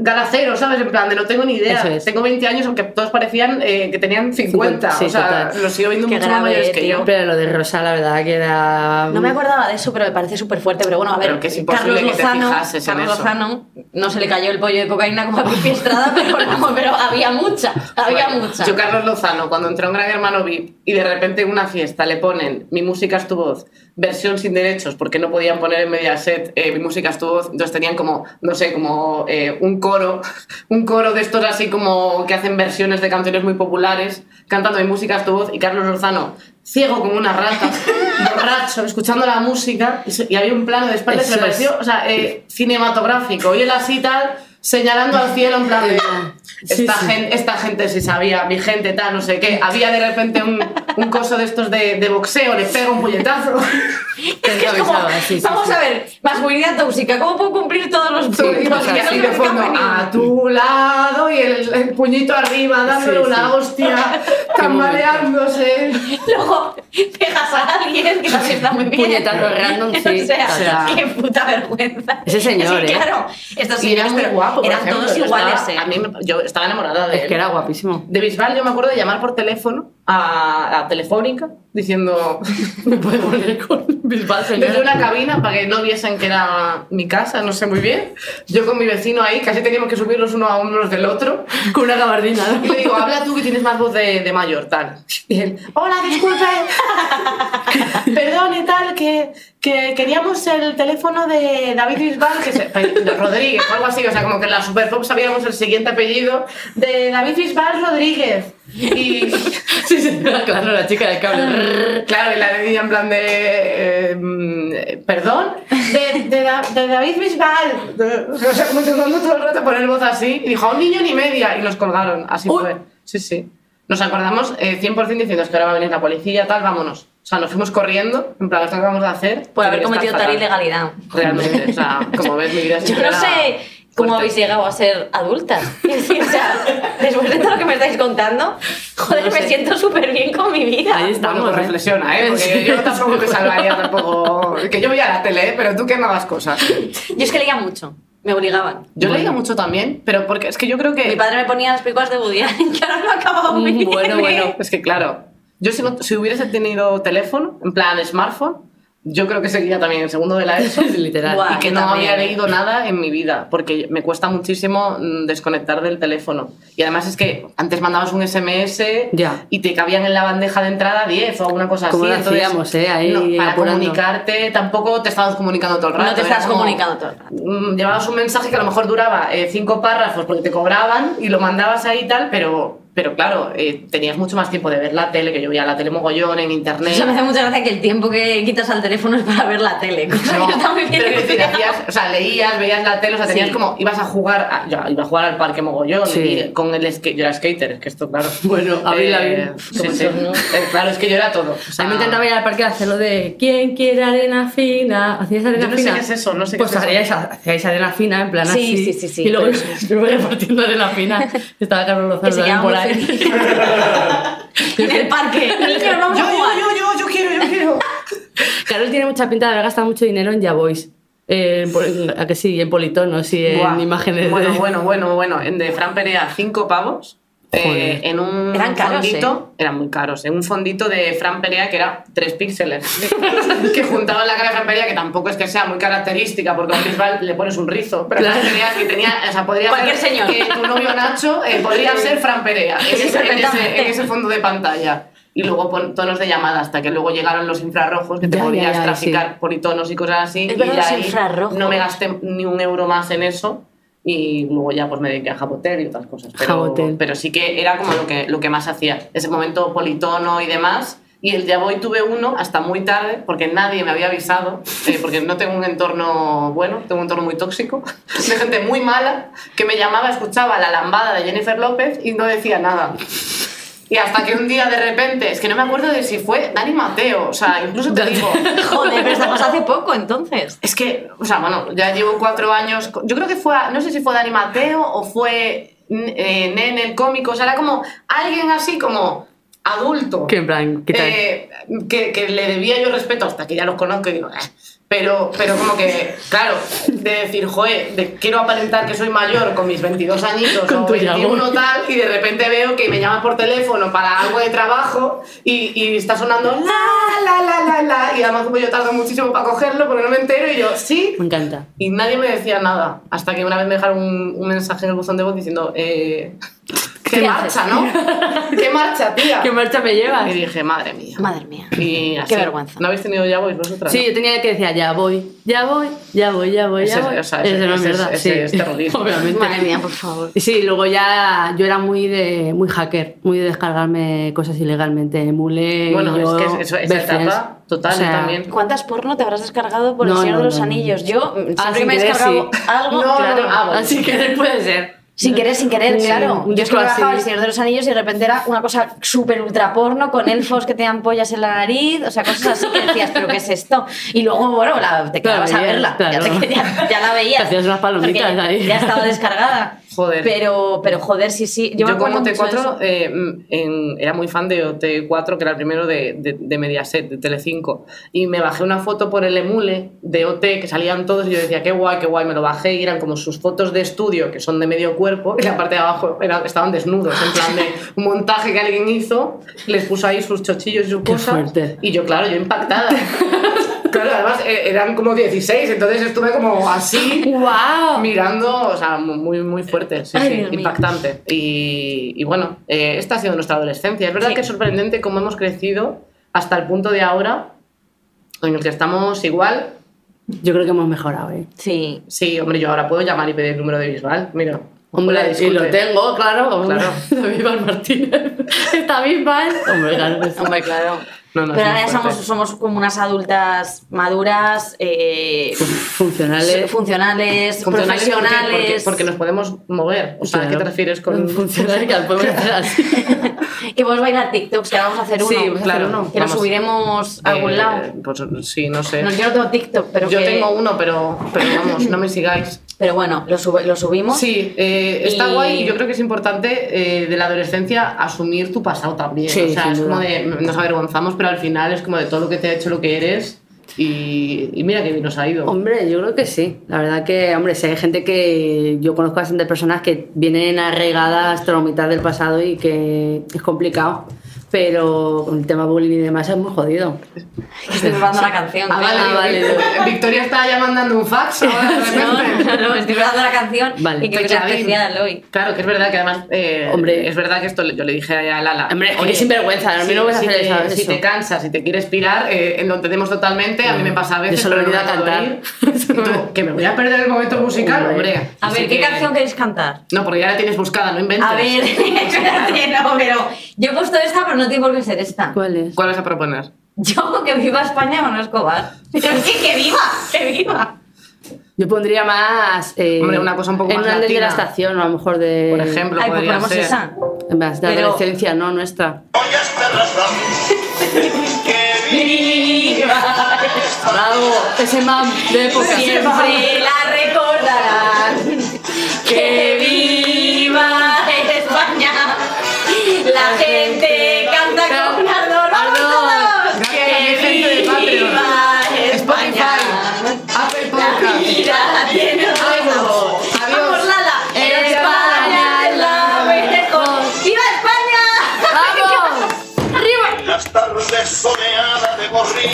galacero, ¿sabes? En plan de no tengo ni idea. Es. Tengo 20 años, aunque todos parecían eh, que tenían 50. 50, sí, o sea, total. los sigo viendo Qué mucho más mayores que tío. yo. Pero lo de Rosa, la verdad que era. No me acordaba de eso, pero me parece súper fuerte. Pero bueno, a ver, Pero que es imposible Carlos que te Lozano, fijases en Carlos eso. Lozano no se le cayó el pollo de cocaína como a Pipi Estrada, pero, no, pero había mucha, había Bueno, mucha. Yo, Carlos Lozano, cuando entró en Gran Hermano VIP y de repente en una fiesta le ponen Mi música es tu voz, versión sin derechos, porque no podían poner en Mediaset eh, Mi música es tu voz, entonces tenían como, no sé, como eh, un coro, un coro de estos así como que hacen versiones de canciones muy populares, cantando Mi música es tu voz, y Carlos Lozano, ciego como una rata, borracho, escuchando la música, y, y había un plano de espalda que me pareció, o sea, eh, cinematográfico, y él así tal señalando al cielo en plan de... Esta, sí. Gente, esta gente sí sabía, mi gente tal, no sé qué. Había de repente un, un coso de estos de, de boxeo, le pega un puñetazo. Es que es como, sí, vamos a ver, masculinidad tóxica, ¿cómo puedo cumplir todos los puntos? se de fondo, a tu lado y el, el puñito arriba dándole una hostia, tambaleándose. Luego alguien que también está muy bien. puñetazo random, sí. O sea, O sea, qué puta vergüenza. Ese señor, Es que, ¿eh? Claro, estos Y era señores muy pero guapo, eran ejemplo, todos iguales, estaba- ¿eh? A mí, me- yo estaba enamorada de Es él. que era guapísimo. De Bisbal yo me acuerdo de llamar por teléfono a, a Telefónica diciendo Me puede poner con Bisbal, señora. desde una cabina para que no viesen que era mi casa, no sé muy bien. Yo con mi vecino ahí, casi teníamos que subirlos uno a uno del otro. Con una gabardina, Y ¿no? le digo, habla tú que tienes más voz de, de mayor, tal. Y él, hola, disculpe. Perdón y tal, que, que queríamos el teléfono de David Bisbal, que se, de Rodríguez o algo así. O sea, como que en la Super Pop sabíamos el siguiente apellido de David Bisbal Rodríguez. Y Sí, sí, claro, la chica del cable. claro, y la niña en plan de. eh, mm, perdón, de, de, de David Bisbal. O sea, como todo el rato poner voz así. Y dijo, a un niño ni media. Y nos colgaron. Así Uy. fue. Sí, sí. Nos acordamos eh, 100% diciendo "Es que ahora va a venir la policía, tal, vámonos. O sea, nos fuimos corriendo, en plan, esto que acabamos de hacer. Por haber cometido tal fatal". ilegalidad. Realmente, o sea, como ves, mi vida Yo siempre no sé cómo fuerte. habéis llegado a ser adultas. Es decir, o sea, después de todo lo que me estáis contando, joder, No me sé. siento súper bien con mi vida. Ahí está. Bueno, pues Estamos, ¿eh? reflexiona, ¿eh? Porque yo tampoco te salvaría tampoco... Que yo veía la tele, ¿eh? Pero tú que no hagas cosas. Yo es que leía mucho, me obligaban. Yo leía mucho también, pero porque es que yo creo que... Mi padre me ponía las películas de Woody Allen, que ahora no acababa muy Mm, bien. bueno, bueno. Es que claro, yo si, no- si hubiese tenido teléfono, en plan smartphone, yo creo que seguía también en segundo de la ESO. Literal. Y que no también. había leído nada en mi vida, porque me cuesta muchísimo mm, desconectar del teléfono. Y además es que antes mandabas un SMS Ya. y te cabían en la bandeja de entrada 10 o alguna cosa Como así. lo entonces, hacíamos, ¿eh? Ahí no, para apurando. comunicarte tampoco te estabas comunicando todo el rato. No te como, comunicando todo el rato. mm, Llevabas un mensaje que a lo mejor duraba eh, cinco párrafos porque te cobraban y lo mandabas ahí y tal, pero, pero claro, eh, tenías mucho más tiempo de ver la tele, que yo veía la tele mogollón en internet. Eso me hace mucha gracia que el tiempo que quitas al teléfono es para ver la tele. cosa No, que está muy bien decir, hacías- o sea, leías, veías la tele, o sea, tenías Sí. como, ibas a jugar, a, yo iba a jugar al parque mogollón, Sí. y con el skate, yo era skater, es que esto, claro. Bueno, Eh, sí, sí. todos, ¿no? Eh, claro, es que yo era todo. O A mí me encantaba ir al parque a hacerlo de ¿Quién quiere arena fina? ¿Hacíais arena Yo no sé fina? qué es eso, no sé qué pues es eso. haríais, hacíais arena fina, en plan Sí, así. sí, sí, sí, Y luego pero- yo iba repartiendo arena fina. Estaba Carlos Lozano por ahí. en el parque. Niños, vamos Yo, a yo, jugar. yo, yo, yo quiero, yo quiero. Carol tiene mucha pinta de haber gastado mucho dinero en Ya Voice. Eh, en a que sí, en politonos y en Buah. imágenes Bueno, de... bueno, bueno, bueno. En de Fran Perea, cinco pavos. Eh, en un Eran caros, fondito, eran muy caros, en un fondito de Fran Perea que era tres píxeles, que juntaban la cara de Fran Perea, que tampoco es que sea muy característica, porque a un Bisbal le pones un rizo, pero Claro. Fran Perea que tenía, o sea, podría Cualquier ser señor. que tu novio Nacho eh, podría ser Fran Perea, en ese, en ese- perfectamente. en ese fondo de pantalla. Y luego pon tonos de llamada, hasta que luego llegaron los infrarrojos, que te Ya, podías ya, traficar y cosas así. Es y ahí infrarrojos. no me gasté ni un euro más en eso y luego ya pues me dediqué a Jabotel y otras cosas. Pero, Jabotel. pero sí que era como lo que, lo que más hacía. Ese momento politono y demás. Y el Javoy tuve uno hasta muy tarde porque nadie me había avisado, eh, porque no tengo un entorno bueno, tengo un entorno muy tóxico, de gente muy mala que me llamaba, escuchaba la lambada de Jennifer López y no decía nada. Y hasta que un día de repente, es que no me acuerdo de si fue Dani Mateo, o sea, incluso te digo, Joder, pero estamos hace poco entonces. es que, o sea, bueno, ya llevo cuatro años. Yo creo que fue, no sé si fue Dani Mateo o fue eh, Nen el cómico, o sea, era como alguien así como adulto. Que en plan, ¿qué tal? eh, que, que le debía yo respeto hasta que ya los conozco y digo, "Eh". Pero, pero como que, claro, de decir, joder, de, quiero aparentar que soy mayor con mis 22 añitos Con o tu 21 Yahoo. tal, y de repente veo que me llama por teléfono para algo de trabajo y, y está sonando la, la, la, la, la, y además como yo tardo muchísimo para cogerlo porque no me entero y yo, sí, Me encanta. y nadie me decía nada, hasta que una vez me dejaron un, un mensaje en el buzón de voz diciendo, eh, qué marcha, ¿no? qué marcha, tía. ¿Qué marcha me llevas? Y dije, madre mía. Madre mía. Y así. Qué vergüenza. ¿No habéis tenido ya voy vosotras? Sí, no? yo tenía que decir, ya voy, ya voy, ya voy, ya voy, ya voy. o sea, ese- Ese no es verdad, ese sí. es terrorismo. Obviamente. Madre mía, por favor. Sí, luego ya yo era muy de muy hacker, muy de descargarme cosas ilegalmente, emule. Bueno, yo, es que eso, esa etapa total O sea, también. ¿Cuántas porno te habrás descargado por No, el Señor no, de los no, no. Anillos? Yo Ah, siempre me he descargado sí. algo, No, claro. no, ah. Así que puede ser. Sin querer, sin querer, Sí, claro. Yo es que bajaba el Señor de los Anillos y de repente era una cosa súper ultra porno con elfos que te dan pollas en la nariz, o sea, cosas así que decías, ¿pero qué es esto? Y luego, bueno, la- te Claro, quedabas a veías, verla, claro. ya, te- ya- ya la veías. Te hacías unas palomitas ahí. Ya estaba descargada. Joder. Pero, pero joder, sí, sí. Yo, Yo, me acuerdo como mucho de eso. T4 eh, en- era muy fan de OT4, que era el primero de, de, de Mediaset, de Telecinco. Y me bajé una foto por el emule de OT, que salían todos, y yo decía, qué guay, qué guay, me lo bajé, y eran como sus fotos de estudio, que son de medio cuerpo, y la parte de abajo era- estaban desnudos, en plan de un montaje que alguien hizo, les puso ahí sus chochillos y sus Qué cosas. fuerte. Y yo, claro, yo impactada. Claro, además eh, eran como 16, entonces estuve como así ¡Wow! mirando, o sea, muy, muy fuerte, sí, Ay, sí, impactante. Y, y bueno, eh, esta ha sido nuestra adolescencia. Es verdad Sí. que es sorprendente cómo hemos crecido hasta el punto de ahora en el que estamos igual. Yo creo que hemos mejorado, ¿eh? Sí. Sí, hombre, yo ahora puedo llamar y pedir el número de Bisbal. Mira. Hombre, y lo tengo, claro. Claro. Bisbal Martínez. Está Bisbal. Hombre, claro. Hombre, claro. No, no, Pero ahora ya somos, somos como unas adultas maduras, eh, Funcionales. funcionales, profesionales. Porque, porque nos podemos mover. O sea, ¿a ¿qué te refieres con Funcionales que podemos hacer así. Que podemos bailar TikToks, que ahora vamos a hacer uno. Sí, vamos a hacer claro, uno, que lo subiremos a algún Eh, lado. Pues sí, no sé. No, yo no tengo TikTok, pero yo que- tengo uno, pero, pero vamos, no me sigáis. Pero bueno, lo, sub- lo subimos. Sí, eh, está Y- guay y yo creo que es importante eh, de la adolescencia asumir tu pasado también. Sí, o sea, es duda. como de, nos avergonzamos, pero al final es como de todo lo que te ha hecho lo que eres y, y mira que bien nos ha ido. Hombre, yo creo que sí. La verdad que, hombre, si hay gente que yo conozco bastante personas que vienen arraigadas, traumitas del pasado y que es complicado. Pero con el tema bullying y demás es muy jodido. Que estoy probando la canción. Ah, vale, Ah, vale. Victoria está ya mandando un fax ahora de repente. No, no, no, estoy probando la canción Vale. y creo que es especial hoy. Claro, que es verdad que además, eh, Hombre. es verdad que esto yo le dije a Lala. Hombre, oye, qué sinvergüenza, a mí no me si, hacer te, eso- si te cansas, si te quieres pirar, eh, lo entendemos totalmente. A mí me pasa a veces. Yo solo he pero no a cantar. tú, que me voy a perder el momento musical, Hombre. hombre. A ver, ¿qué que- canción queréis cantar? No, porque ya la tienes buscada, no inventes. A ver, espérate, no, pero yo he puesto esta, pero no tiene por qué ser esta. ¿Cuál es? ¿Cuál vas a proponer? Yo, que viva España, Manuel Escobar. Pero es que, que viva, que viva. Yo pondría más. eh, Hombre, una cosa un poco en más un andén de la estación, o a lo mejor de. Por ejemplo, Ay, pues podría ponemos ser. esa. Más de Pero- adolescencia, no nuestra. Viva Bravo, ese mam de época. Siempre la recordarán. Que viva Vida tiene otro. Adiós. Vamos, Lala. Gracias, España es la mejor. ¡Viva España! ¡Vamos! Las tardes soleadas de corrida.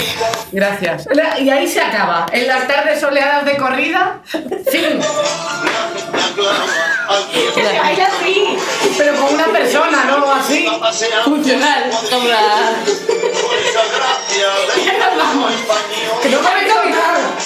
Gracias. Y ahí se acaba. En las tardes soleadas de corrida, fin. Se baila así. Pero con una persona, no así. Funcional, como la- Que no me caminar.